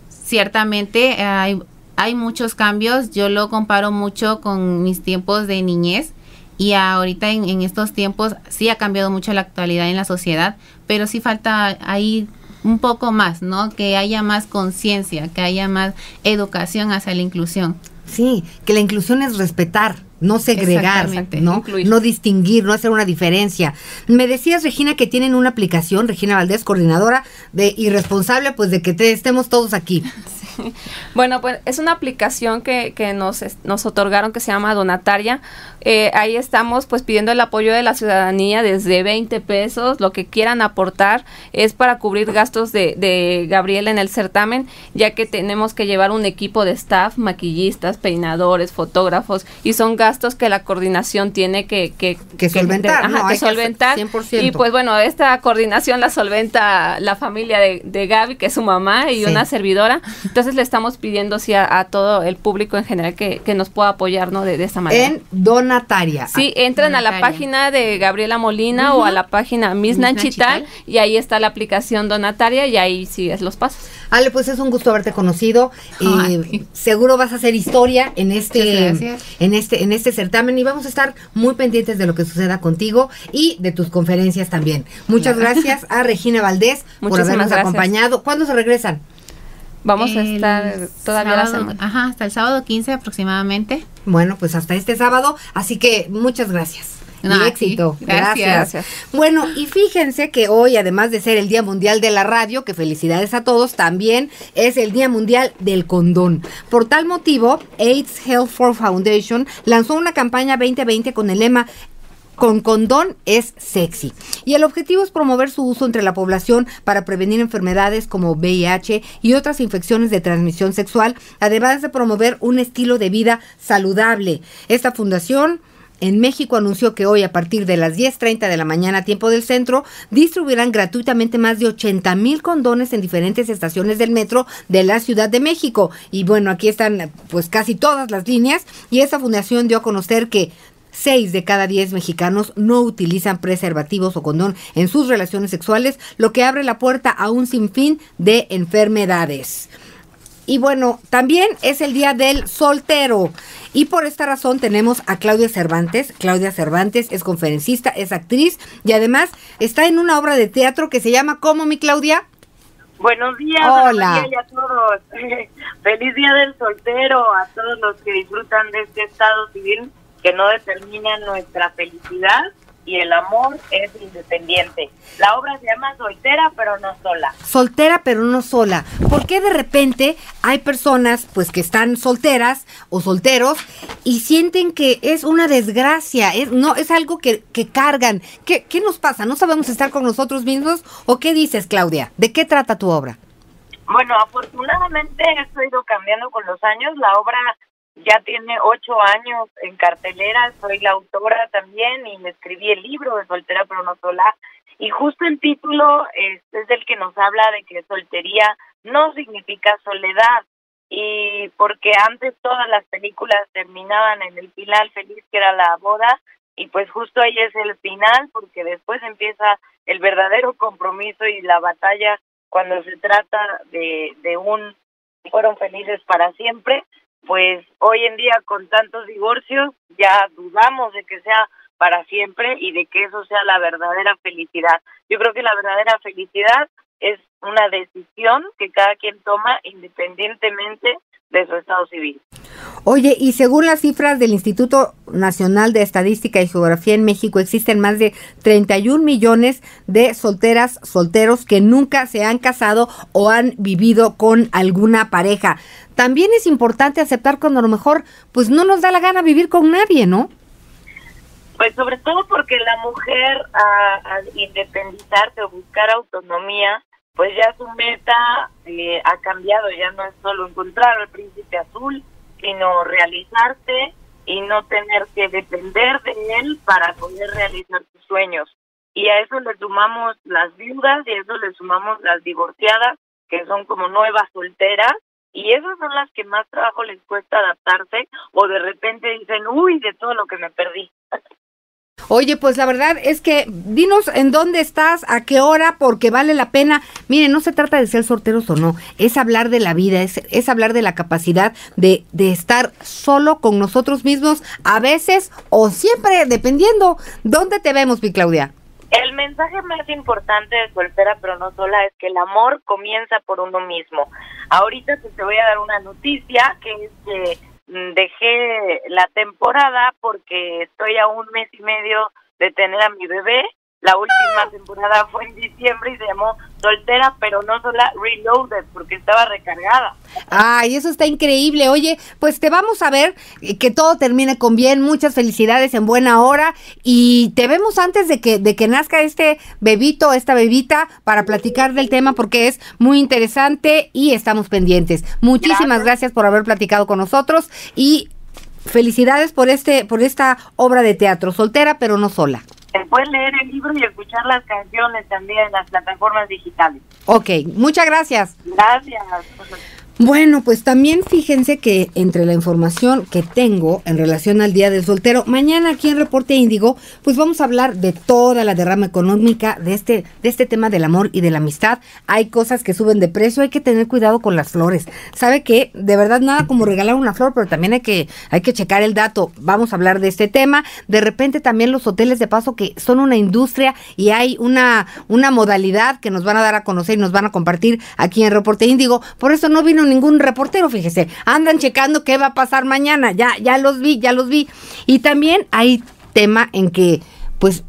Ciertamente hay, hay muchos cambios, yo lo comparo mucho con mis tiempos de niñez y ahorita en, en estos tiempos sí ha cambiado mucho la actualidad en la sociedad, pero sí falta ahí un poco más, ¿no? Que haya más conciencia, que haya más educación hacia la inclusión. Sí, que la inclusión es respetar, no segregar, ¿no? incluir. No distinguir, no hacer una diferencia. Me decías, Regina, que tienen una aplicación, Regina Valdés, coordinadora de y responsable, pues, de que te- estemos todos aquí. Bueno, pues es una aplicación que, que nos, nos otorgaron que se llama Donataria. Eh, ahí estamos pues pidiendo el apoyo de la ciudadanía desde 20 pesos, lo que quieran aportar es para cubrir gastos de, de Gabriela en el certamen, ya que tenemos que llevar un equipo de staff, maquillistas, peinadores, fotógrafos, y son gastos que la coordinación tiene que... Que, Que solventar, ajá, ¿no? que Hay que solventar. 100%. Y pues bueno, esta coordinación la solventa la familia de, de Gaby, que es su mamá, y Sí. una servidora. Entonces le estamos pidiendo sí, a, a todo el público en general que, que nos pueda apoyar ¿no? de, de esta manera. En Donataria. Sí, entran a la página de Gabriela Molina o a la página Miss Miss Nanchital Nanchital. y ahí está la aplicación Donataria y ahí sigues los pasos. Ale, pues es un gusto haberte conocido. Ay. Eh, seguro vas a hacer historia en este, en este, en este certamen y vamos a estar muy pendientes de lo que suceda contigo y de tus conferencias también. Muchas Claro. gracias a Regina Valdés por habernos gracias. acompañado. ¿Cuándo se regresan? Vamos a estar todavía la sábado- semana. Ajá, hasta el sábado 15 aproximadamente. Bueno, pues hasta este sábado, así que muchas gracias. No, y éxito. Gracias. Gracias. Bueno, y fíjense que hoy, además de ser el Día Mundial de la Radio, que felicidades a todos, también es el Día Mundial del Condón. Por tal motivo, AIDS Health for Foundation lanzó una campaña 2020 con el lema con condón es sexy. Y el objetivo es promover su uso entre la población para prevenir enfermedades como VIH y otras infecciones de transmisión sexual, además de promover un estilo de vida saludable. Esta fundación en México anunció que hoy a partir de las 10.30 de la mañana, tiempo del centro, distribuirán gratuitamente más de 80 mil condones en diferentes estaciones del metro de la Ciudad de México. Y bueno, aquí están pues casi todas las líneas y esta fundación dio a conocer que Seis de cada diez mexicanos no utilizan preservativos o condón en sus relaciones sexuales, lo que abre la puerta a un sinfín de enfermedades. Y bueno, también es el día del soltero. Y por esta razón tenemos a Claudia Cervantes. Claudia Cervantes es conferencista, es actriz y además está en una obra de teatro que se llama ¿Cómo mi Claudia? Buenos días, Hola. María, y a todos. Feliz día del soltero, a todos los que disfrutan de este estado civil que no determina nuestra felicidad y el amor es independiente. La obra se llama Soltera pero no sola. Soltera pero no sola. ¿Por qué de repente hay personas pues que están solteras o solteros y sienten que es una desgracia? Es, no, es algo que, que cargan. ¿Qué, ¿Qué nos pasa? ¿No sabemos estar con nosotros mismos? ¿O qué dices, Claudia? ¿De qué trata tu obra? Bueno, afortunadamente esto ha ido cambiando con los años. La obra ya tiene ocho años en cartelera. Soy la autora también y me escribí el libro de Soltera pero no sola. Y justo el título es, es el que nos habla de que soltería no significa soledad. Y porque antes todas las películas terminaban en el final feliz que era la boda. Y pues justo ahí es el final porque después empieza el verdadero compromiso y la batalla cuando se trata de, de un fueron felices para siempre, pues hoy en día con tantos divorcios ya dudamos de que sea para siempre y de que eso sea la verdadera felicidad. Yo creo que la verdadera felicidad es una decisión que cada quien toma independientemente de su estado civil. Oye, y según las cifras del Instituto Nacional de Estadística y Geografía en México, existen más de 31 millones de solteras, solteros que nunca se han casado o han vivido con alguna pareja. También es importante aceptar cuando a lo mejor pues no nos da la gana vivir con nadie, ¿no? Pues sobre todo porque la mujer a, a independizarse o buscar autonomía, pues ya su meta eh, ha cambiado, ya no es solo encontrar al príncipe azul, sino realizarse y no tener que depender de él para poder realizar sus sueños. Y a eso le sumamos las viudas y a eso le sumamos las divorciadas, que son como nuevas solteras, y esas son las que más trabajo les cuesta adaptarse o de repente dicen, uy, de todo lo que me perdí. Oye, pues la verdad es que dinos en dónde estás, a qué hora, porque vale la pena. Miren, no se trata de ser sorteros o no, es hablar de la vida, es, es hablar de la capacidad de, de estar solo con nosotros mismos, a veces o siempre, dependiendo. ¿Dónde te vemos, mi Claudia? El mensaje más importante de soltera pero no sola es que el amor comienza por uno mismo. Ahorita pues, te voy a dar una noticia que es que dejé la temporada porque estoy a un mes y medio de tener a mi bebé. La última temporada fue en diciembre y se llamó Soltera pero no sola Reloaded porque estaba recargada. Ay, eso está increíble. Oye, pues te vamos a ver eh, que todo termine con bien. Muchas felicidades en buena hora y te vemos antes de que de que nazca este bebito, esta bebita para platicar del tema porque es muy interesante y estamos pendientes. Muchísimas gracias, por haber platicado con nosotros y felicidades por este por esta obra de teatro, soltera pero no sola. Se puede leer el libro y escuchar las canciones también en las plataformas digitales. Ok, muchas gracias. Gracias. Bueno, pues también fíjense que entre la información que tengo en relación al Día del Soltero, mañana aquí en Reporte Índigo, pues vamos a hablar de toda la derrama económica de este, de este tema del amor y de la amistad. Hay cosas que suben de precio, hay que tener cuidado con las flores. ¿Sabe que De verdad nada como regalar una flor, pero también hay que, hay que checar el dato. Vamos a hablar de este tema. De repente también los hoteles de paso que son una industria y hay una, una modalidad que nos van a dar a conocer y nos van a compartir aquí en Reporte Índigo. Por eso no vino ningún reportero, fíjese. Andan checando qué va a pasar mañana. Ya, ya los vi, ya los vi. Y también hay tema en que, pues,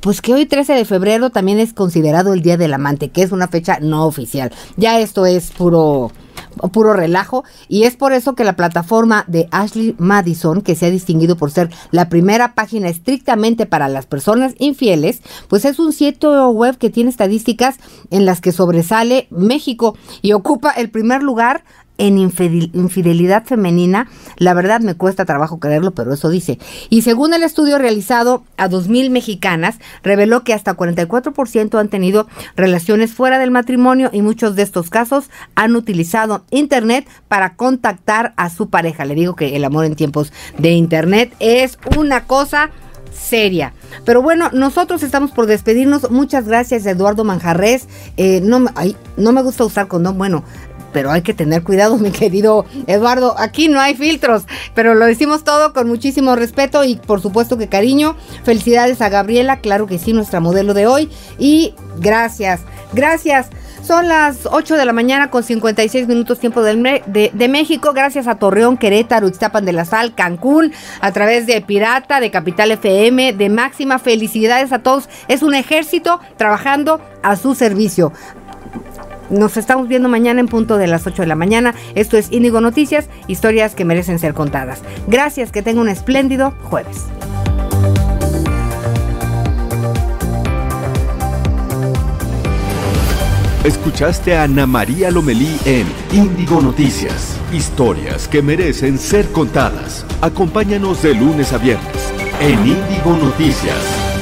pues que hoy 13 de febrero también es considerado el Día del Amante, que es una fecha no oficial. Ya esto es puro puro relajo y es por eso que la plataforma de Ashley Madison, que se ha distinguido por ser la primera página estrictamente para las personas infieles, pues es un sitio web que tiene estadísticas en las que sobresale México y ocupa el primer lugar en infidel- infidelidad femenina, la verdad me cuesta trabajo creerlo, pero eso dice. Y según el estudio realizado a 2.000 mexicanas, reveló que hasta 44% han tenido relaciones fuera del matrimonio y muchos de estos casos han utilizado Internet para contactar a su pareja. Le digo que el amor en tiempos de Internet es una cosa seria. Pero bueno, nosotros estamos por despedirnos. Muchas gracias, Eduardo Manjarres. Eh, no, no me gusta usar condón. Bueno, pero hay que tener cuidado, mi querido Eduardo. Aquí no hay filtros, pero lo decimos todo con muchísimo respeto y por supuesto que cariño. Felicidades a Gabriela, claro que sí, nuestra modelo de hoy. Y gracias, gracias. Son las 8 de la mañana con 56 minutos tiempo me- de, de México. Gracias a Torreón, Querétaro, Ixtapan de la Sal, Cancún, a través de Pirata, de Capital FM, de Máxima. Felicidades a todos. Es un ejército trabajando a su servicio. Nos estamos viendo mañana en punto de las 8 de la mañana. Esto es Índigo Noticias, historias que merecen ser contadas. Gracias, que tenga un espléndido jueves. Escuchaste a Ana María Lomelí en Índigo Noticias. Historias que merecen ser contadas. Acompáñanos de lunes a viernes en Índigo Noticias.